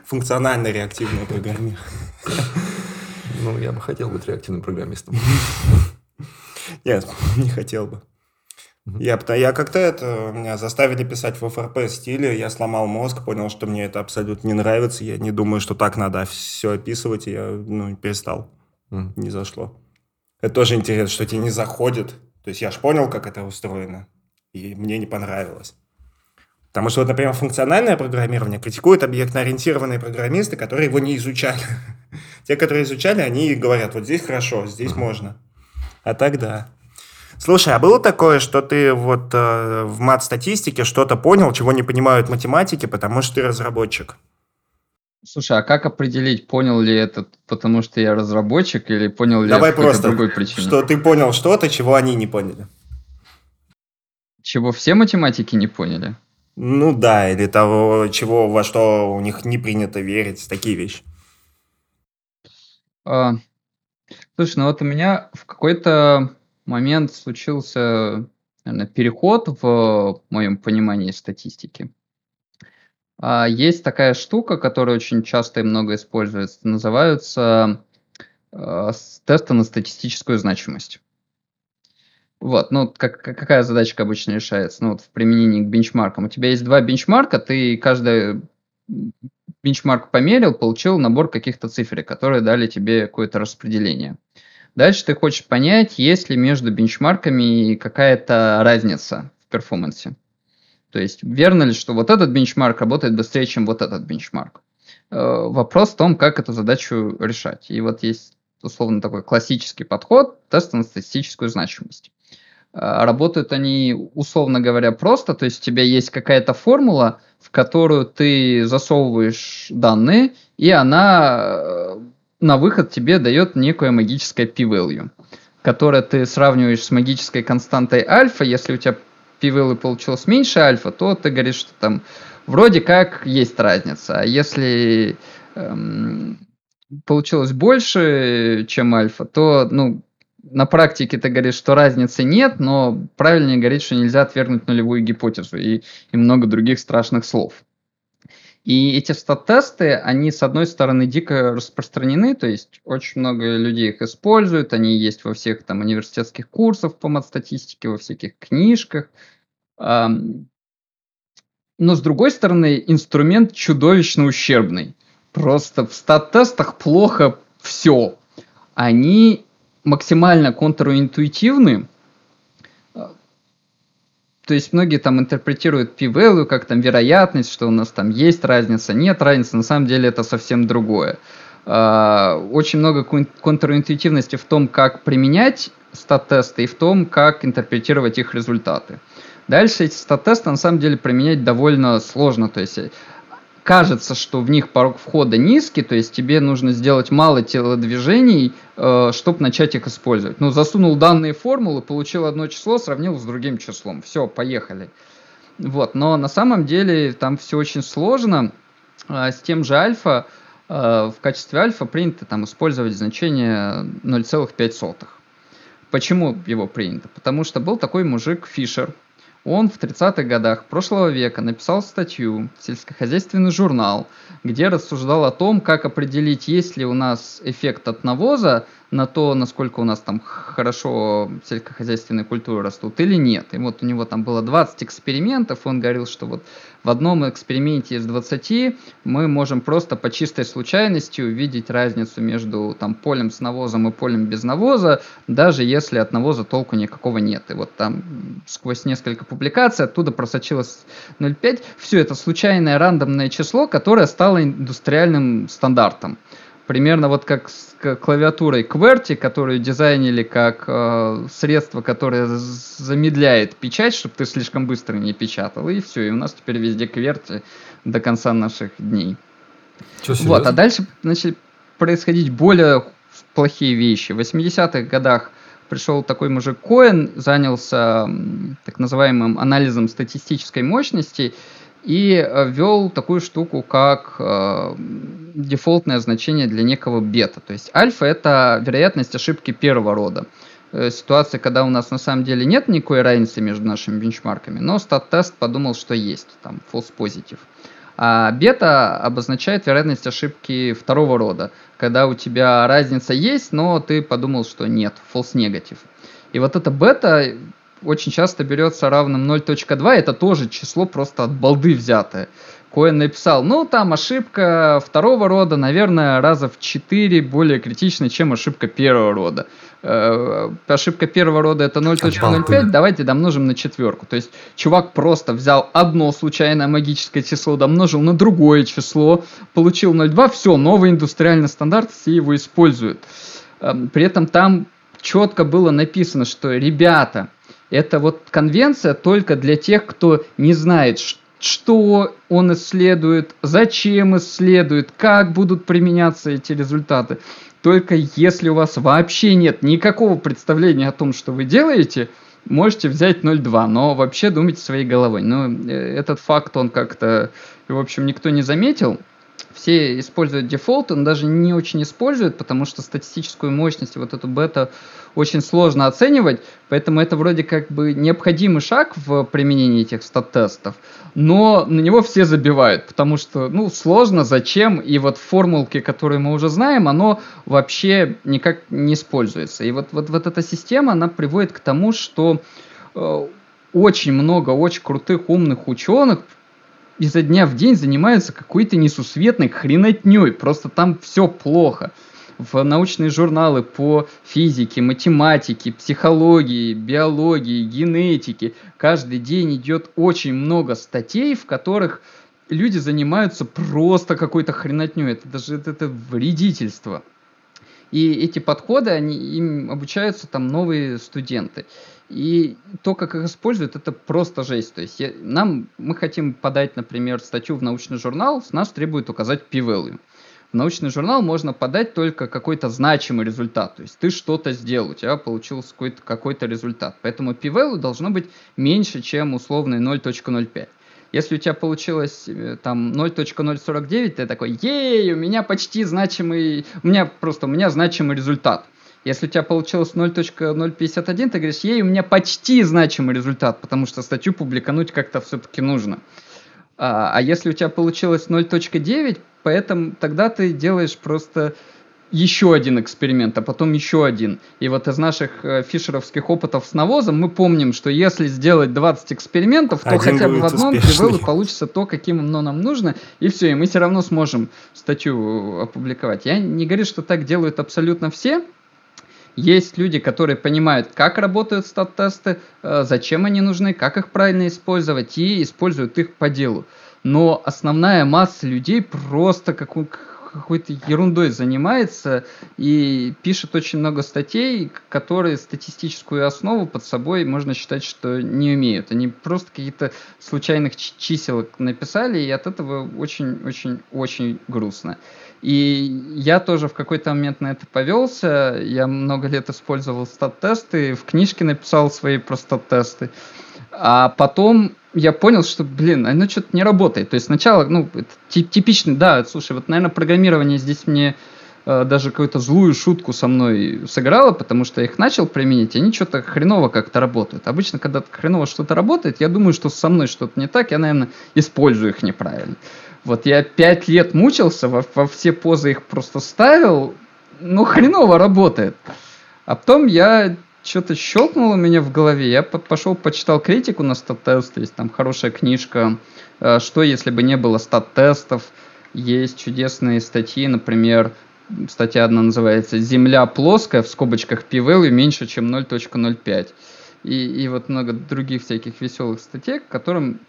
Speaker 1: Функционально реактивное программирование.
Speaker 3: Ну, я бы хотел быть реактивным программистом.
Speaker 1: Нет, не хотел бы. Я, я как-то это, меня заставили писать в ФРП стиле, я сломал мозг, понял, что мне это абсолютно не нравится, я не думаю, что так надо все описывать, и я ну, перестал. Mm. Не зашло. Это тоже интересно, что тебе не заходит. То есть я же понял, как это устроено, и мне не понравилось. Потому что, вот, например, функциональное программирование критикуют объектно-ориентированные программисты, которые его не изучали. Те, которые изучали, они говорят, вот здесь хорошо, здесь можно. А так да. Слушай, а было такое, что ты вот э, в мат-статистике что-то понял, чего не понимают математики, потому что ты разработчик?
Speaker 2: Слушай, а как определить, понял ли это, потому что я разработчик, или понял ли
Speaker 1: Давай
Speaker 2: я
Speaker 1: просто,
Speaker 2: другой причине?
Speaker 1: что ты понял что-то, чего они не поняли.
Speaker 2: Чего все математики не поняли?
Speaker 1: Ну да, или того, чего, во что у них не принято верить, такие вещи.
Speaker 2: А, слушай, ну вот у меня в какой-то момент случился, наверное, переход в моем понимании статистики. А, есть такая штука, которая очень часто и много используется, называются э, тесты на статистическую значимость. Вот, ну, как, какая задачка обычно решается? Ну, вот в применении к бенчмаркам. У тебя есть два бенчмарка, ты каждый бенчмарк померил, получил набор каких-то цифр, которые дали тебе какое-то распределение. Дальше ты хочешь понять, есть ли между бенчмарками какая-то разница в перформансе. То есть верно ли, что вот этот бенчмарк работает быстрее, чем вот этот бенчмарк. вопрос в том, как эту задачу решать. И вот есть условно такой классический подход, тест на статистическую значимость. Работают они, условно говоря, просто, то есть у тебя есть какая-то формула, в которую ты засовываешь данные, и она на выход тебе дает некое магическое p-value, которое ты сравниваешь с магической константой альфа. Если у тебя p-value получилось меньше альфа, то ты говоришь, что там вроде как есть разница. А если эм, получилось больше, чем альфа, то ну, на практике ты говоришь, что разницы нет, но правильнее говорить, что нельзя отвергнуть нулевую гипотезу и, и много других страшных слов. И эти стат-тесты, они, с одной стороны, дико распространены, то есть очень много людей их используют, они есть во всех там университетских курсах по матстатистике, во всяких книжках. Но, с другой стороны, инструмент чудовищно ущербный. Просто в стат-тестах плохо все. Они максимально контринтуитивны, то есть многие там интерпретируют p-value как там вероятность, что у нас там есть разница, нет разницы, на самом деле это совсем другое. А, очень много контринтуитивности в том, как применять стат-тесты и в том, как интерпретировать их результаты. Дальше эти стат-тесты на самом деле применять довольно сложно. То есть кажется, что в них порог входа низкий, то есть тебе нужно сделать мало телодвижений, э, чтобы начать их использовать. Ну, засунул данные формулы, получил одно число, сравнил с другим числом. Все, поехали. Вот, но на самом деле там все очень сложно. Э, с тем же альфа, э, в качестве альфа принято там использовать значение 0,5. Почему его принято? Потому что был такой мужик Фишер, он в 30-х годах прошлого века написал статью в сельскохозяйственный журнал, где рассуждал о том, как определить, есть ли у нас эффект от навоза на то, насколько у нас там хорошо сельскохозяйственные культуры растут или нет. И вот у него там было 20 экспериментов, он говорил, что вот в одном эксперименте из 20 мы можем просто по чистой случайности увидеть разницу между там полем с навозом и полем без навоза, даже если от навоза толку никакого нет. И вот там сквозь несколько публикаций оттуда просочилось 0,5. Все это случайное рандомное число, которое стало индустриальным стандартом примерно вот как с клавиатурой QWERTY, которую дизайнили как э, средство, которое замедляет печать, чтобы ты слишком быстро не печатал, и все, и у нас теперь везде QWERTY до конца наших дней. Что, вот, а дальше начали происходить более плохие вещи. В 80-х годах пришел такой мужик Коэн, занялся так называемым анализом статистической мощности, и э, ввел такую штуку, как э, дефолтное значение для некого бета. То есть альфа – это вероятность ошибки первого рода. Э, ситуация, когда у нас на самом деле нет никакой разницы между нашими бенчмарками, но стат-тест подумал, что есть, там, false positive. А бета обозначает вероятность ошибки второго рода, когда у тебя разница есть, но ты подумал, что нет, false negative. И вот эта бета очень часто берется равным 0.2, это тоже число просто от балды взятое. Коэн написал, ну там ошибка второго рода, наверное, раза в 4 более критична, чем ошибка первого рода. Э, ошибка первого рода это 0.05, давайте домножим на четверку. То есть чувак просто взял одно случайное магическое число, домножил на другое число, получил 0.2, все, новый индустриальный стандарт, все его используют. Э, при этом там четко было написано, что ребята, это вот конвенция только для тех, кто не знает, что он исследует, зачем исследует, как будут применяться эти результаты. Только если у вас вообще нет никакого представления о том, что вы делаете, можете взять 0,2, но вообще думайте своей головой. Но э, этот факт, он как-то, в общем, никто не заметил все используют дефолт, он даже не очень использует, потому что статистическую мощность, вот эту бета, очень сложно оценивать, поэтому это вроде как бы необходимый шаг в применении этих стат-тестов, но на него все забивают, потому что, ну, сложно, зачем, и вот формулки, которые мы уже знаем, оно вообще никак не используется. И вот, вот, вот эта система, она приводит к тому, что э, очень много очень крутых умных ученых изо дня в день занимаются какой-то несусветной хренотней. Просто там все плохо. В научные журналы по физике, математике, психологии, биологии, генетике каждый день идет очень много статей, в которых люди занимаются просто какой-то хренотней. Это даже это, это вредительство. И эти подходы, они, им обучаются там новые студенты. И то, как их используют, это просто жесть. То есть я, нам, мы хотим подать, например, статью в научный журнал, с нас требует указать p-value. В научный журнал можно подать только какой-то значимый результат. То есть ты что-то сделал, у тебя получился какой-то какой результат. Поэтому p-value должно быть меньше, чем условный 0.05. Если у тебя получилось э, там 0.049, ты такой, ей, у меня почти значимый, у меня просто, у меня значимый результат. Если у тебя получилось 0.051, ты говоришь, ей, у меня почти значимый результат, потому что статью публикануть как-то все-таки нужно. А, а если у тебя получилось 0.9, поэтому тогда ты делаешь просто еще один эксперимент, а потом еще один. И вот из наших э, фишеровских опытов с навозом мы помним, что если сделать 20 экспериментов, то один хотя бы в одном привелу получится то, каким оно нам нужно, и все, и мы все равно сможем статью опубликовать. Я не говорю, что так делают абсолютно все, есть люди, которые понимают, как работают стат-тесты, э, зачем они нужны, как их правильно использовать, и используют их по делу. Но основная масса людей просто как, какой-то ерундой занимается и пишет очень много статей, которые статистическую основу под собой можно считать, что не имеют. Они просто какие-то случайных чисел написали, и от этого очень-очень-очень грустно. И я тоже в какой-то момент на это повелся. Я много лет использовал стат-тесты, в книжке написал свои про стат-тесты. А потом я понял, что, блин, оно что-то не работает. То есть сначала, ну, это типичный, да, слушай, вот, наверное, программирование здесь мне э, даже какую-то злую шутку со мной сыграло, потому что я их начал применить, и они что-то хреново как-то работают. Обычно, когда хреново что-то работает, я думаю, что со мной что-то не так, я, наверное, использую их неправильно. Вот я пять лет мучился, во, во все позы их просто ставил, но хреново работает. А потом я что-то щелкнуло меня в голове. Я пошел, почитал критику на стат-тест. Есть там хорошая книжка э, «Что, если бы не было стат-тестов?». Есть чудесные статьи, например, статья одна называется «Земля плоская», в скобочках p-value меньше, чем 0.05. И, и вот много других всяких веселых статей, к которым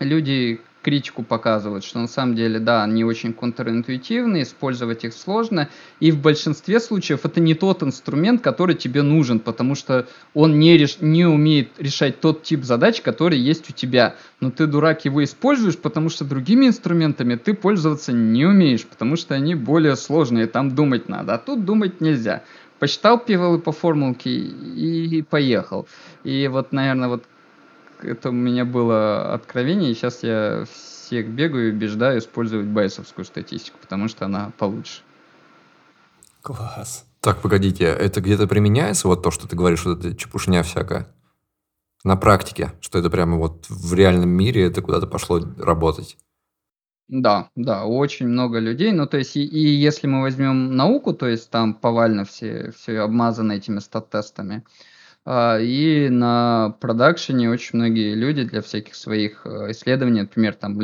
Speaker 2: люди критику показывают, что на самом деле, да, они очень контринтуитивны, использовать их сложно, и в большинстве случаев это не тот инструмент, который тебе нужен, потому что он не, реш... не умеет решать тот тип задач, который есть у тебя. Но ты, дурак, его используешь, потому что другими инструментами ты пользоваться не умеешь, потому что они более сложные, там думать надо, а тут думать нельзя. Посчитал пивалы по формулке и поехал. И вот, наверное, вот это у меня было откровение, и сейчас я всех бегаю и убеждаю использовать байсовскую статистику, потому что она получше.
Speaker 3: Класс. Так, погодите, это где-то применяется, вот то, что ты говоришь, вот это чепушня всякая? На практике, что это прямо вот в реальном мире это куда-то пошло работать?
Speaker 2: Да, да, очень много людей. Ну, то есть, и, и если мы возьмем науку, то есть там повально все, все обмазано этими стат-тестами, и на продакшене очень многие люди для всяких своих э, исследований, например, там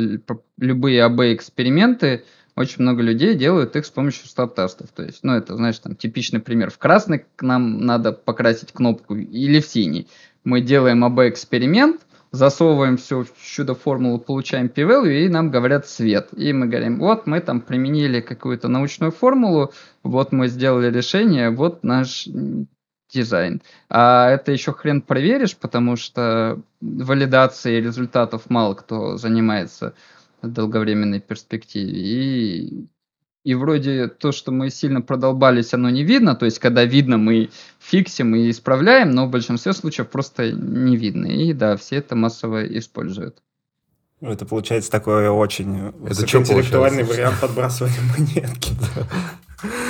Speaker 2: любые АБ-эксперименты, очень много людей делают их с помощью стат-тестов. То есть, ну, это, знаешь, там типичный пример. В красный к нам надо покрасить кнопку или в синий. Мы делаем АБ-эксперимент, засовываем все в чудо-формулу, получаем p-value, и нам говорят цвет. И мы говорим, вот мы там применили какую-то научную формулу, вот мы сделали решение, вот наш дизайн. А это еще хрен проверишь, потому что валидацией результатов мало кто занимается в долговременной перспективе. И, и вроде то, что мы сильно продолбались, оно не видно. То есть, когда видно, мы фиксим и исправляем, но в большинстве случаев просто не видно. И да, все это массово используют.
Speaker 1: Ну, это получается такой очень это интеллектуальный вариант подбрасывания монетки.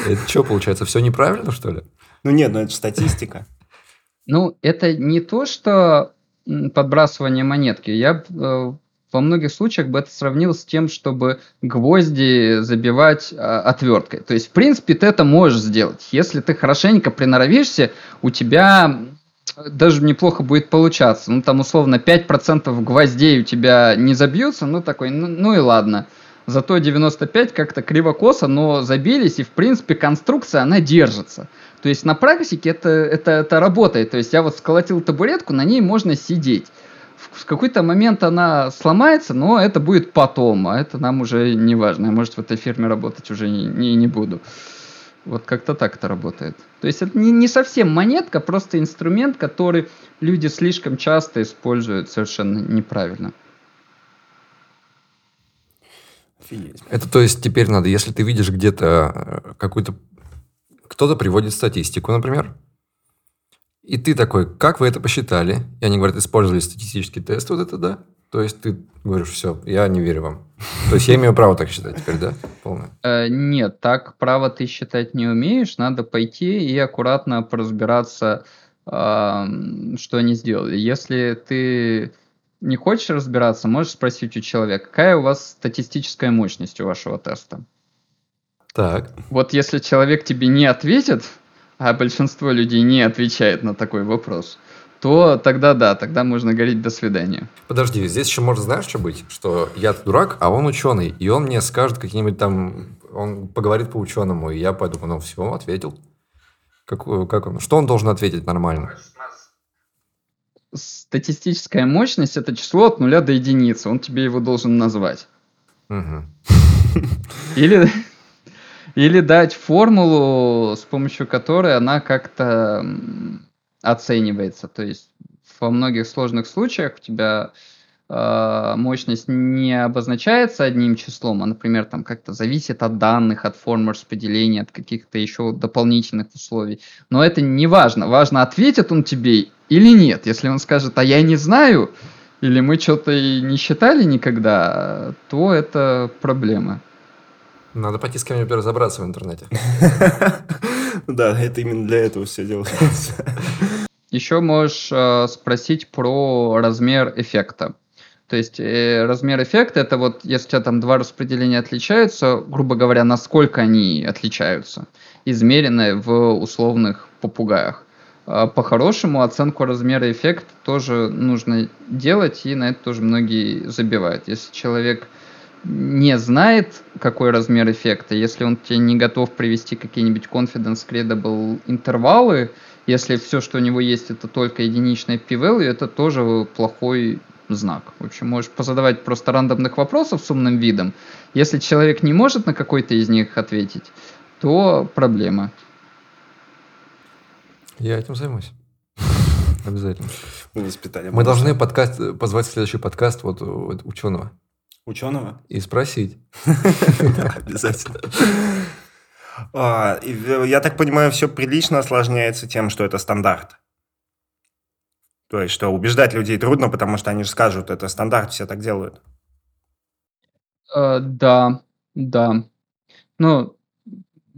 Speaker 3: Это что получается? Все неправильно, что ли?
Speaker 1: Ну нет, ну это статистика.
Speaker 2: Ну, это не то, что подбрасывание монетки. Я э, во многих случаях бы это сравнил с тем, чтобы гвозди забивать а, отверткой. То есть, в принципе, ты это можешь сделать. Если ты хорошенько приноровишься, у тебя даже неплохо будет получаться. Ну, там, условно, 5% гвоздей у тебя не забьются, ну, такой, ну, ну и ладно. Зато 95 как-то криво-косо, но забились, и, в принципе, конструкция, она держится. То есть на практике это, это, это работает. То есть я вот сколотил табуретку, на ней можно сидеть. в какой-то момент она сломается, но это будет потом, а это нам уже не важно. Я, может, в этой фирме работать уже не, не, не буду. Вот как-то так это работает. То есть это не, не совсем монетка, просто инструмент, который люди слишком часто используют совершенно неправильно.
Speaker 3: Это то есть теперь надо, если ты видишь где-то э, какую-то... Кто-то приводит статистику, например, и ты такой, как вы это посчитали? И они говорят, использовали статистический тест, вот это, да? То есть ты говоришь, все, я не верю вам. То есть я имею право так считать теперь, да? Полное.
Speaker 2: Э, нет, так право ты считать не умеешь. Надо пойти и аккуратно поразбираться, что они сделали. Если ты не хочешь разбираться, можешь спросить у человека, какая у вас статистическая мощность у вашего теста.
Speaker 3: Так.
Speaker 2: Вот если человек тебе не ответит, а большинство людей не отвечает на такой вопрос, то тогда да, тогда можно говорить «до свидания».
Speaker 3: Подожди, здесь еще может, знаешь, что быть? Что я дурак, а он ученый, и он мне скажет какие-нибудь там... Он поговорит по ученому, и я пойду, ну все, ответил. Как, как он? Что он должен ответить нормально?
Speaker 2: Статистическая мощность – это число от нуля до единицы. Он тебе его должен назвать.
Speaker 3: Угу.
Speaker 2: Или, или дать формулу, с помощью которой она как-то оценивается. То есть во многих сложных случаях у тебя э, мощность не обозначается одним числом, а, например, там как-то зависит от данных, от форм распределения, от каких-то еще дополнительных условий. Но это не важно. Важно, ответит он тебе или нет. Если он скажет, а я не знаю, или мы что-то и не считали никогда, то это проблема.
Speaker 3: Надо пойти с кем-нибудь разобраться в интернете.
Speaker 1: Да, это именно для этого все делается.
Speaker 2: Еще можешь э, спросить про размер эффекта. То есть э, размер эффекта это вот, если у тебя там два распределения отличаются, грубо говоря, насколько они отличаются, измеренные в условных попугаях. Э, по-хорошему оценку размера эффекта тоже нужно делать, и на это тоже многие забивают. Если человек не знает, какой размер эффекта, если он тебе не готов привести какие-нибудь confidence credible интервалы, если все, что у него есть, это только единичная p-value, это тоже плохой знак. В общем, можешь позадавать просто рандомных вопросов с умным видом. Если человек не может на какой-то из них ответить, то проблема.
Speaker 3: Я этим займусь. Обязательно.
Speaker 1: Воспитание.
Speaker 3: Мы должны подкаст, позвать в следующий подкаст вот, вот ученого.
Speaker 1: Ученого?
Speaker 3: И спросить.
Speaker 1: Обязательно. А, я так понимаю, все прилично осложняется тем, что это стандарт. То есть, что убеждать людей трудно, потому что они же скажут, это стандарт, все так делают.
Speaker 2: Э, да, да. Ну,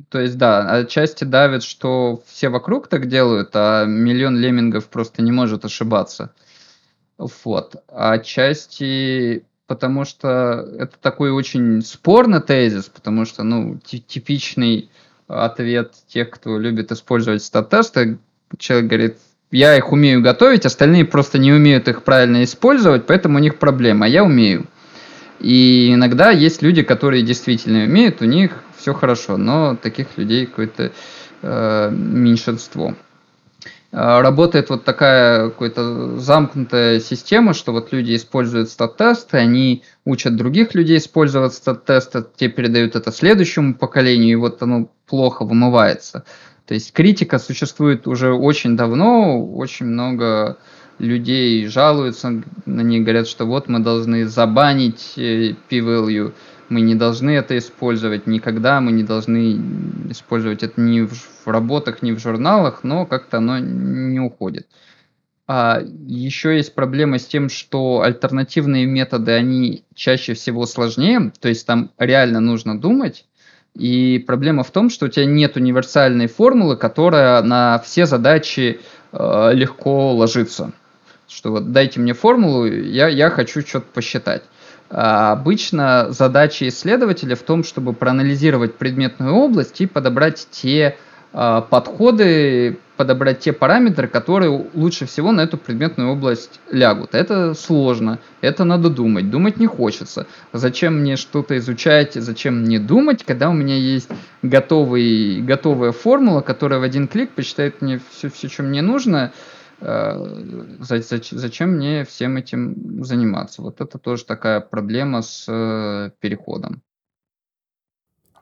Speaker 2: то есть, да, отчасти давит, что все вокруг так делают, а миллион леммингов просто не может ошибаться. Вот. А отчасти потому что это такой очень спорный тезис, потому что, ну, типичный ответ тех, кто любит использовать стат-тесты, человек говорит, я их умею готовить, остальные просто не умеют их правильно использовать, поэтому у них проблема, а я умею. И иногда есть люди, которые действительно умеют, у них все хорошо, но таких людей какое-то э, меньшинство. А, работает вот такая какая-то замкнутая система, что вот люди используют стат-тесты, они учат других людей использовать стат-тесты, те передают это следующему поколению, и вот оно плохо вымывается. То есть критика существует уже очень давно, очень много людей жалуются на них, говорят, что вот мы должны забанить э, p-value, мы не должны это использовать никогда, мы не должны использовать это ни в, в работах, ни в журналах, но как-то оно не уходит. А еще есть проблема с тем, что альтернативные методы, они чаще всего сложнее, то есть там реально нужно думать, и проблема в том, что у тебя нет универсальной формулы, которая на все задачи э, легко ложится. Что вот дайте мне формулу, я, я хочу что-то посчитать. А обычно задача исследователя в том, чтобы проанализировать предметную область и подобрать те а, подходы, подобрать те параметры, которые лучше всего на эту предметную область лягут. Это сложно, это надо думать, думать не хочется. Зачем мне что-то изучать, зачем мне думать, когда у меня есть готовый, готовая формула, которая в один клик посчитает мне все, все, что мне нужно, зачем мне всем этим заниматься? Вот это тоже такая проблема с э, переходом.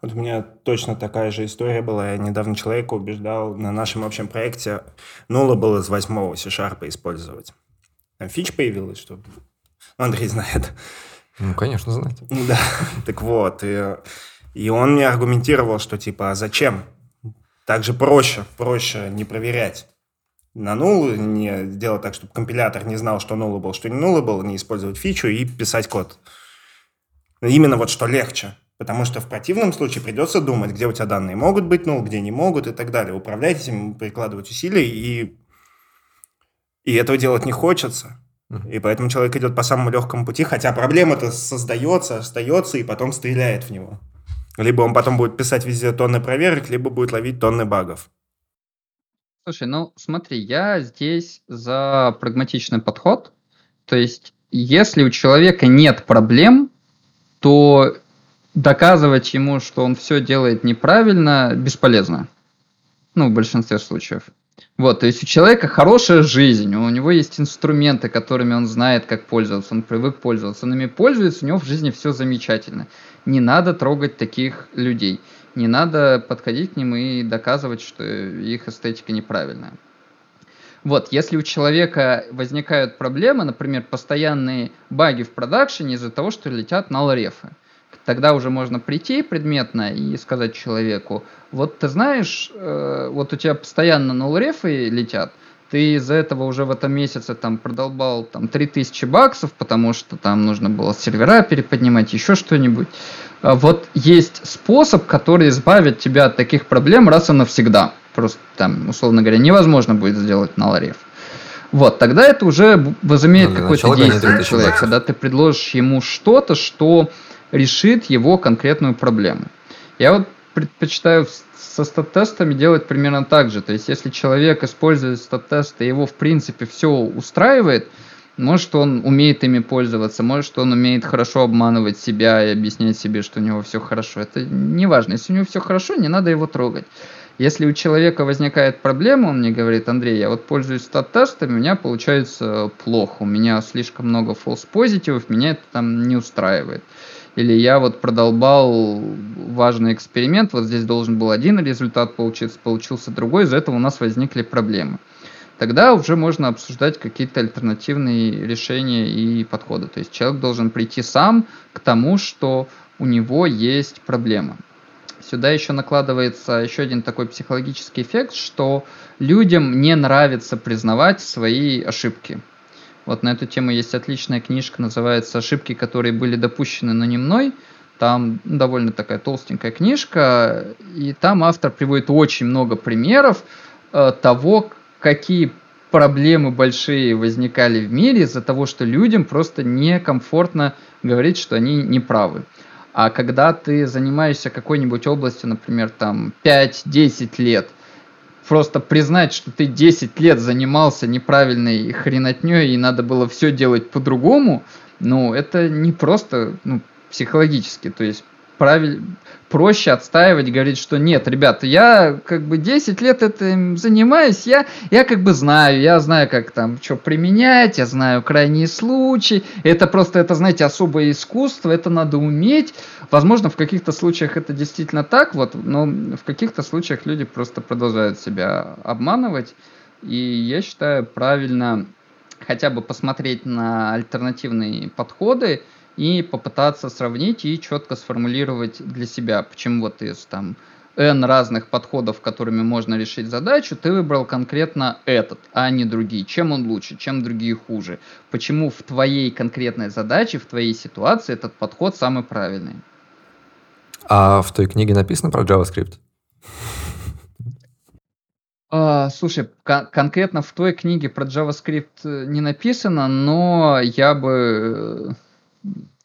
Speaker 1: Вот у меня точно такая же история была. Я недавно человека убеждал на нашем общем проекте нула было из восьмого C-Sharp использовать. Там фич появилась, что... Ну, Андрей знает.
Speaker 3: Ну, конечно, знает.
Speaker 1: Да, так вот. И, и он мне аргументировал, что типа, а зачем? Так же проще, проще не проверять на нул, не делать так, чтобы компилятор не знал, что нула был, что не нула был, не использовать фичу и писать код. Именно вот что легче. Потому что в противном случае придется думать, где у тебя данные могут быть, ну, где не могут и так далее. Управлять этим, прикладывать усилия, и, и этого делать не хочется. И поэтому человек идет по самому легкому пути, хотя проблема-то создается, остается и потом стреляет в него. Либо он потом будет писать везде тонны проверок, либо будет ловить тонны багов.
Speaker 2: Слушай, ну смотри, я здесь за прагматичный подход. То есть, если у человека нет проблем, то доказывать ему, что он все делает неправильно, бесполезно. Ну, в большинстве случаев. Вот, то есть у человека хорошая жизнь, у него есть инструменты, которыми он знает, как пользоваться, он привык пользоваться, он ими пользуется, у него в жизни все замечательно. Не надо трогать таких людей, не надо подходить к ним и доказывать, что их эстетика неправильная. Вот, если у человека возникают проблемы, например, постоянные баги в продакшене из-за того, что летят налрефы, тогда уже можно прийти предметно и сказать человеку, вот ты знаешь, э, вот у тебя постоянно нулрефы летят, ты из-за этого уже в этом месяце там продолбал там 3000 баксов, потому что там нужно было сервера переподнимать, еще что-нибудь. А вот есть способ, который избавит тебя от таких проблем раз и навсегда. Просто там, условно говоря, невозможно будет сделать налреф. Вот, тогда это уже возымеет ну, какое-то действие человека, когда ты предложишь ему что-то, что решит его конкретную проблему. Я вот предпочитаю со стат-тестами делать примерно так же. То есть, если человек использует стат-тесты, его в принципе все устраивает, может, он умеет ими пользоваться, может, он умеет хорошо обманывать себя и объяснять себе, что у него все хорошо. Это не важно. Если у него все хорошо, не надо его трогать. Если у человека возникает проблема, он мне говорит, Андрей, я вот пользуюсь стат-тестами, у меня получается плохо, у меня слишком много false позитивов, меня это там не устраивает или я вот продолбал важный эксперимент, вот здесь должен был один результат получиться, получился другой, из-за этого у нас возникли проблемы. Тогда уже можно обсуждать какие-то альтернативные решения и подходы. То есть человек должен прийти сам к тому, что у него есть проблема. Сюда еще накладывается еще один такой психологический эффект, что людям не нравится признавать свои ошибки. Вот на эту тему есть отличная книжка, называется «Ошибки, которые были допущены, но не мной». Там довольно такая толстенькая книжка, и там автор приводит очень много примеров э, того, какие проблемы большие возникали в мире из-за того, что людям просто некомфортно говорить, что они неправы. А когда ты занимаешься какой-нибудь областью, например, там 5-10 лет, просто признать, что ты 10 лет занимался неправильной хренотней и надо было все делать по-другому, ну, это не просто ну, психологически. То есть правиль... проще отстаивать, говорить, что нет, ребята, я как бы 10 лет этим занимаюсь, я, я как бы знаю, я знаю, как там что применять, я знаю крайние случаи. Это просто, это, знаете, особое искусство, это надо уметь. Возможно, в каких-то случаях это действительно так, вот, но в каких-то случаях люди просто продолжают себя обманывать. И я считаю правильно хотя бы посмотреть на альтернативные подходы, и попытаться сравнить и четко сформулировать для себя, почему вот из там N разных подходов, которыми можно решить задачу, ты выбрал конкретно этот, а не другие. Чем он лучше, чем другие хуже. Почему в твоей конкретной задаче, в твоей ситуации этот подход самый правильный.
Speaker 3: А в той книге написано про JavaScript?
Speaker 2: А, слушай, кон- конкретно в той книге про JavaScript э, не написано, но я бы э,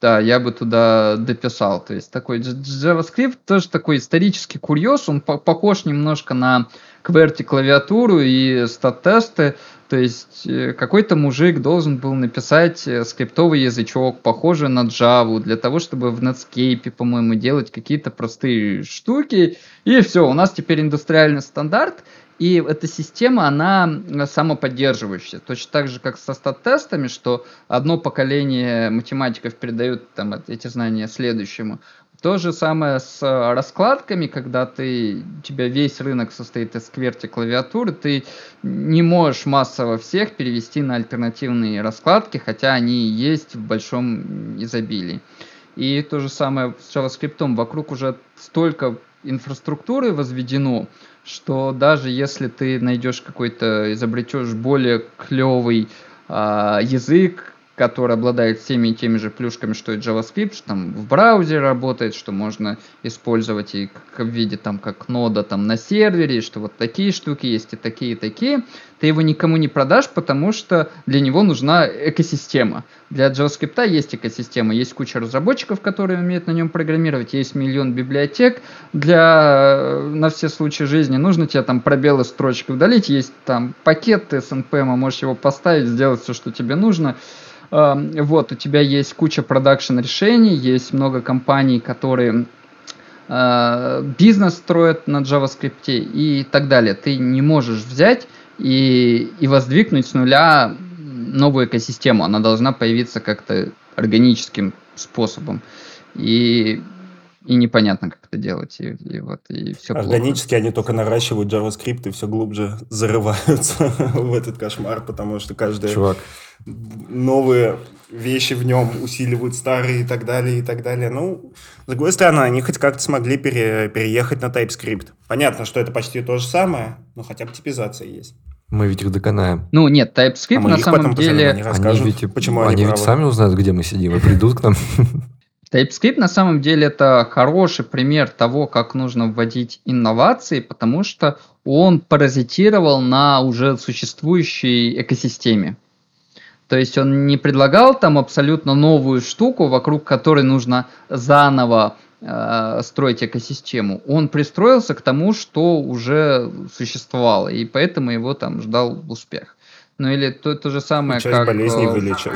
Speaker 2: да, я бы туда дописал. То есть такой JavaScript тоже такой исторический курьез, он по похож немножко на QWERTY клавиатуру и стат-тесты. То есть э, какой-то мужик должен был написать э, скриптовый язычок, похожий на Java, для того, чтобы в Netscape, по-моему, делать какие-то простые штуки. И все, у нас теперь индустриальный стандарт. И эта система, она самоподдерживающая. Точно так же, как со стат-тестами, что одно поколение математиков передают там, эти знания следующему. То же самое с раскладками, когда ты, тебя весь рынок состоит из кверти клавиатуры, ты не можешь массово всех перевести на альтернативные раскладки, хотя они есть в большом изобилии. И то же самое с JavaScript. Вокруг уже столько инфраструктуры возведено, что даже если ты найдешь какой-то, изобретешь более клевый э, язык, который обладает всеми теми же плюшками, что и JavaScript, что там в браузере работает, что можно использовать и в виде там как нода там на сервере, что вот такие штуки есть и такие, и такие. Ты его никому не продашь, потому что для него нужна экосистема. Для JavaScript есть экосистема, есть куча разработчиков, которые умеют на нем программировать, есть миллион библиотек для на все случаи жизни. Нужно тебе там пробелы строчек удалить, есть там пакет, ты с NPM, можешь его поставить, сделать все, что тебе нужно. Вот, у тебя есть куча продакшн решений, есть много компаний, которые а, бизнес строят на JavaScript и так далее. Ты не можешь взять и, и воздвигнуть с нуля новую экосистему. Она должна появиться как-то органическим способом. И и непонятно, как это делать, и, и вот, и все
Speaker 1: Органически плохо. они только наращивают JavaScript и все глубже зарываются в этот кошмар, потому что каждая Чувак. новые вещи в нем усиливают старые и так далее, и так далее. Ну, с другой стороны, они хоть как-то смогли пере, переехать на TypeScript. Понятно, что это почти то же самое, но хотя бы типизация есть.
Speaker 3: Мы ведь их доконаем.
Speaker 2: Ну нет, TypeScript а на самом деле...
Speaker 3: Они ведь, почему они, они ведь сами узнают, где мы сидим, и придут к нам.
Speaker 2: TypeScript на самом деле это хороший пример того, как нужно вводить инновации, потому что он паразитировал на уже существующей экосистеме. То есть он не предлагал там абсолютно новую штуку, вокруг которой нужно заново э, строить экосистему. Он пристроился к тому, что уже существовало, и поэтому его там ждал успех. Ну или то, то же самое,
Speaker 1: Часть
Speaker 2: как...
Speaker 1: болезней э, вылечил.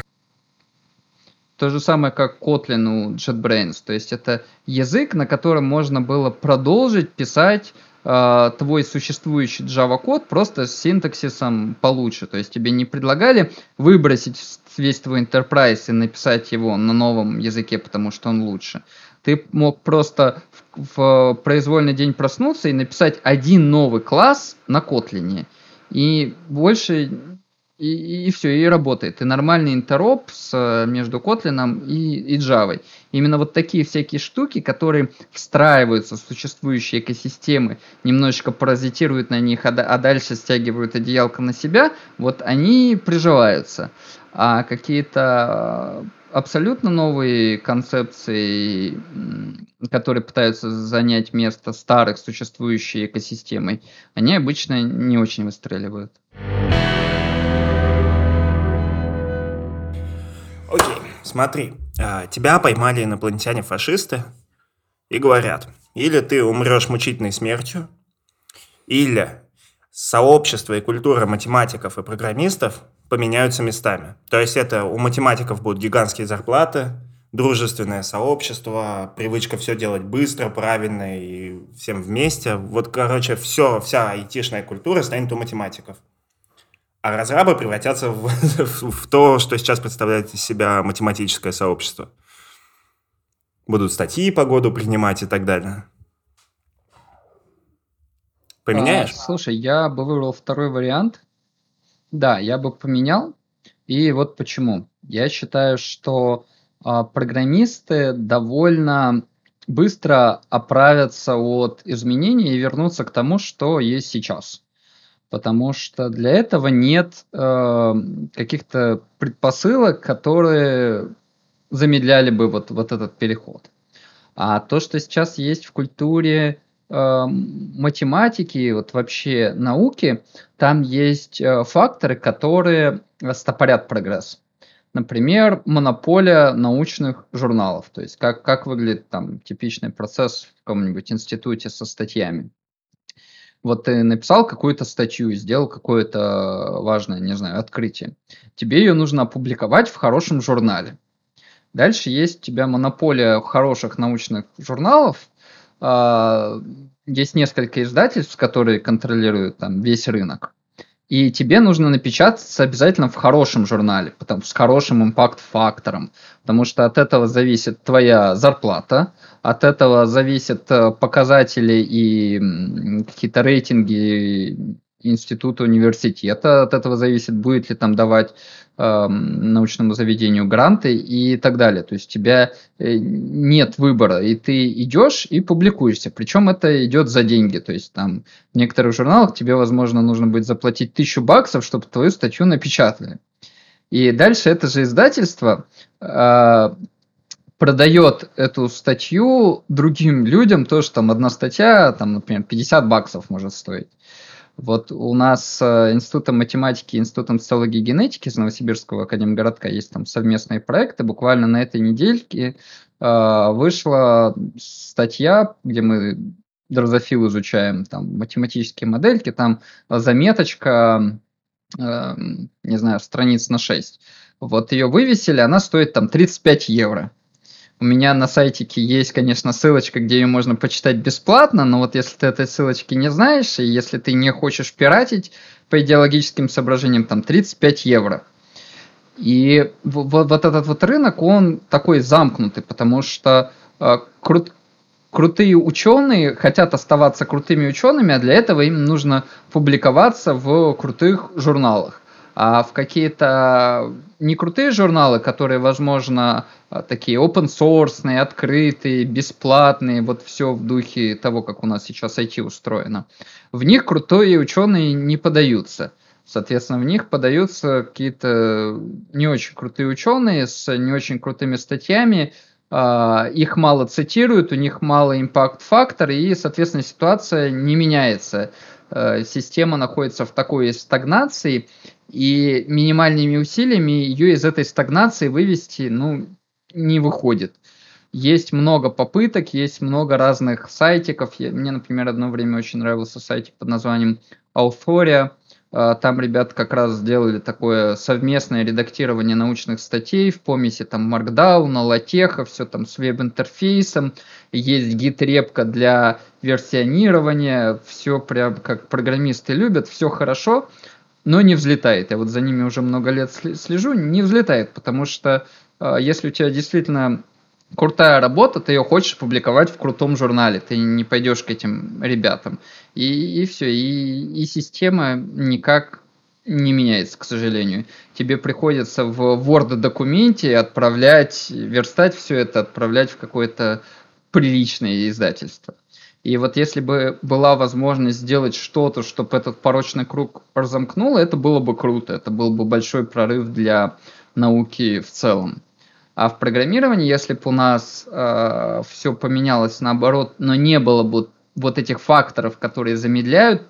Speaker 2: То же самое, как Kotlin у JetBrains. То есть это язык, на котором можно было продолжить писать э, твой существующий Java-код просто с синтаксисом получше. То есть тебе не предлагали выбросить весь твой enterprise и написать его на новом языке, потому что он лучше. Ты мог просто в, в произвольный день проснуться и написать один новый класс на Kotlin. И больше и, и, и все, и работает. И нормальный интероп с, э, между Kotlin и, и Java. Именно вот такие всякие штуки, которые встраиваются в существующие экосистемы, немножечко паразитируют на них, а, а дальше стягивают одеялко на себя, вот они приживаются. А какие-то абсолютно новые концепции, которые пытаются занять место старых существующей экосистемой, они обычно не очень выстреливают.
Speaker 1: Смотри, а, тебя поймали инопланетяне-фашисты и говорят, или ты умрешь мучительной смертью, или сообщество и культура математиков и программистов поменяются местами. То есть это у математиков будут гигантские зарплаты, дружественное сообщество, привычка все делать быстро, правильно и всем вместе. Вот, короче, все, вся айтишная культура станет у математиков а разрабы превратятся в, в то, что сейчас представляет из себя математическое сообщество. Будут статьи по году принимать и так далее. Поменяешь? А,
Speaker 2: слушай, я бы выбрал второй вариант. Да, я бы поменял. И вот почему. Я считаю, что а, программисты довольно быстро оправятся от изменений и вернутся к тому, что есть сейчас потому что для этого нет э, каких-то предпосылок, которые замедляли бы вот, вот этот переход. А то, что сейчас есть в культуре э, математики, вот вообще науки, там есть э, факторы, которые стопорят прогресс. Например, монополия научных журналов, то есть как, как выглядит там типичный процесс в каком-нибудь институте со статьями. Вот ты написал какую-то статью, сделал какое-то важное, не знаю, открытие. Тебе ее нужно опубликовать в хорошем журнале. Дальше есть у тебя монополия хороших научных журналов, э, есть несколько издательств, которые контролируют там весь рынок. И тебе нужно напечататься обязательно в хорошем журнале, потому, с хорошим импакт-фактором, потому что от этого зависит твоя зарплата, от этого зависят э, показатели и какие-то рейтинги института, университета, от этого зависит, будет ли там давать э, научному заведению гранты и так далее. То есть у тебя э, нет выбора, и ты идешь и публикуешься. Причем это идет за деньги. То есть там в некоторых журналах тебе, возможно, нужно будет заплатить тысячу баксов, чтобы твою статью напечатали. И дальше это же издательство э, продает эту статью другим людям, то, что там одна статья, там, например, 50 баксов может стоить. Вот у нас с э, Институтом математики и Институтом социологии и генетики из Новосибирского академгородка есть там совместные проекты. Буквально на этой недельке э, вышла статья, где мы дрозофил изучаем, там математические модельки, там заметочка, э, не знаю, страниц на 6. Вот ее вывесили, она стоит там 35 евро. У меня на сайтике есть, конечно, ссылочка, где ее можно почитать бесплатно, но вот если ты этой ссылочки не знаешь, и если ты не хочешь пиратить по идеологическим соображениям, там 35 евро. И вот, вот этот вот рынок, он такой замкнутый, потому что э, крут, крутые ученые хотят оставаться крутыми учеными, а для этого им нужно публиковаться в крутых журналах. А в какие-то не крутые журналы, которые, возможно, а, такие open source, открытые, бесплатные, вот все в духе того, как у нас сейчас IT устроено. В них крутые ученые не подаются. Соответственно, в них подаются какие-то не очень крутые ученые с не очень крутыми статьями, а, их мало цитируют, у них мало импакт-фактор, и, соответственно, ситуация не меняется. А, система находится в такой стагнации, и минимальными усилиями ее из этой стагнации вывести, ну, не выходит. Есть много попыток, есть много разных сайтиков. Мне, например, одно время очень нравился сайтик под названием Authoria. А, там ребята как раз сделали такое совместное редактирование научных статей в помеси там Markdown, латеха, все там с веб-интерфейсом. Есть гид-репка для версионирования. Все прям как программисты любят, все хорошо но не взлетает. Я вот за ними уже много лет слежу, не взлетает, потому что э, если у тебя действительно крутая работа, ты ее хочешь публиковать в крутом журнале, ты не пойдешь к этим ребятам. И, и все, и, и система никак не меняется, к сожалению. Тебе приходится в Word-документе отправлять, верстать все это, отправлять в какое-то приличное издательство. И вот если бы была возможность сделать что-то, чтобы этот порочный круг разомкнуло, это было бы круто. Это был бы большой прорыв для науки в целом. А в программировании, если бы у нас э, все поменялось наоборот, но не было бы вот этих факторов, которые замедляют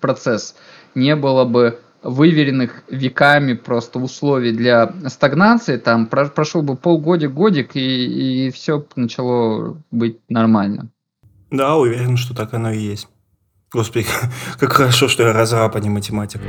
Speaker 2: процесс, не было бы выверенных веками просто условий для стагнации, там прошел бы полгодик-годик, и, и все начало быть нормально.
Speaker 1: Да, уверен, что так оно и есть. Господи, как хорошо, что я разраб, а не математик.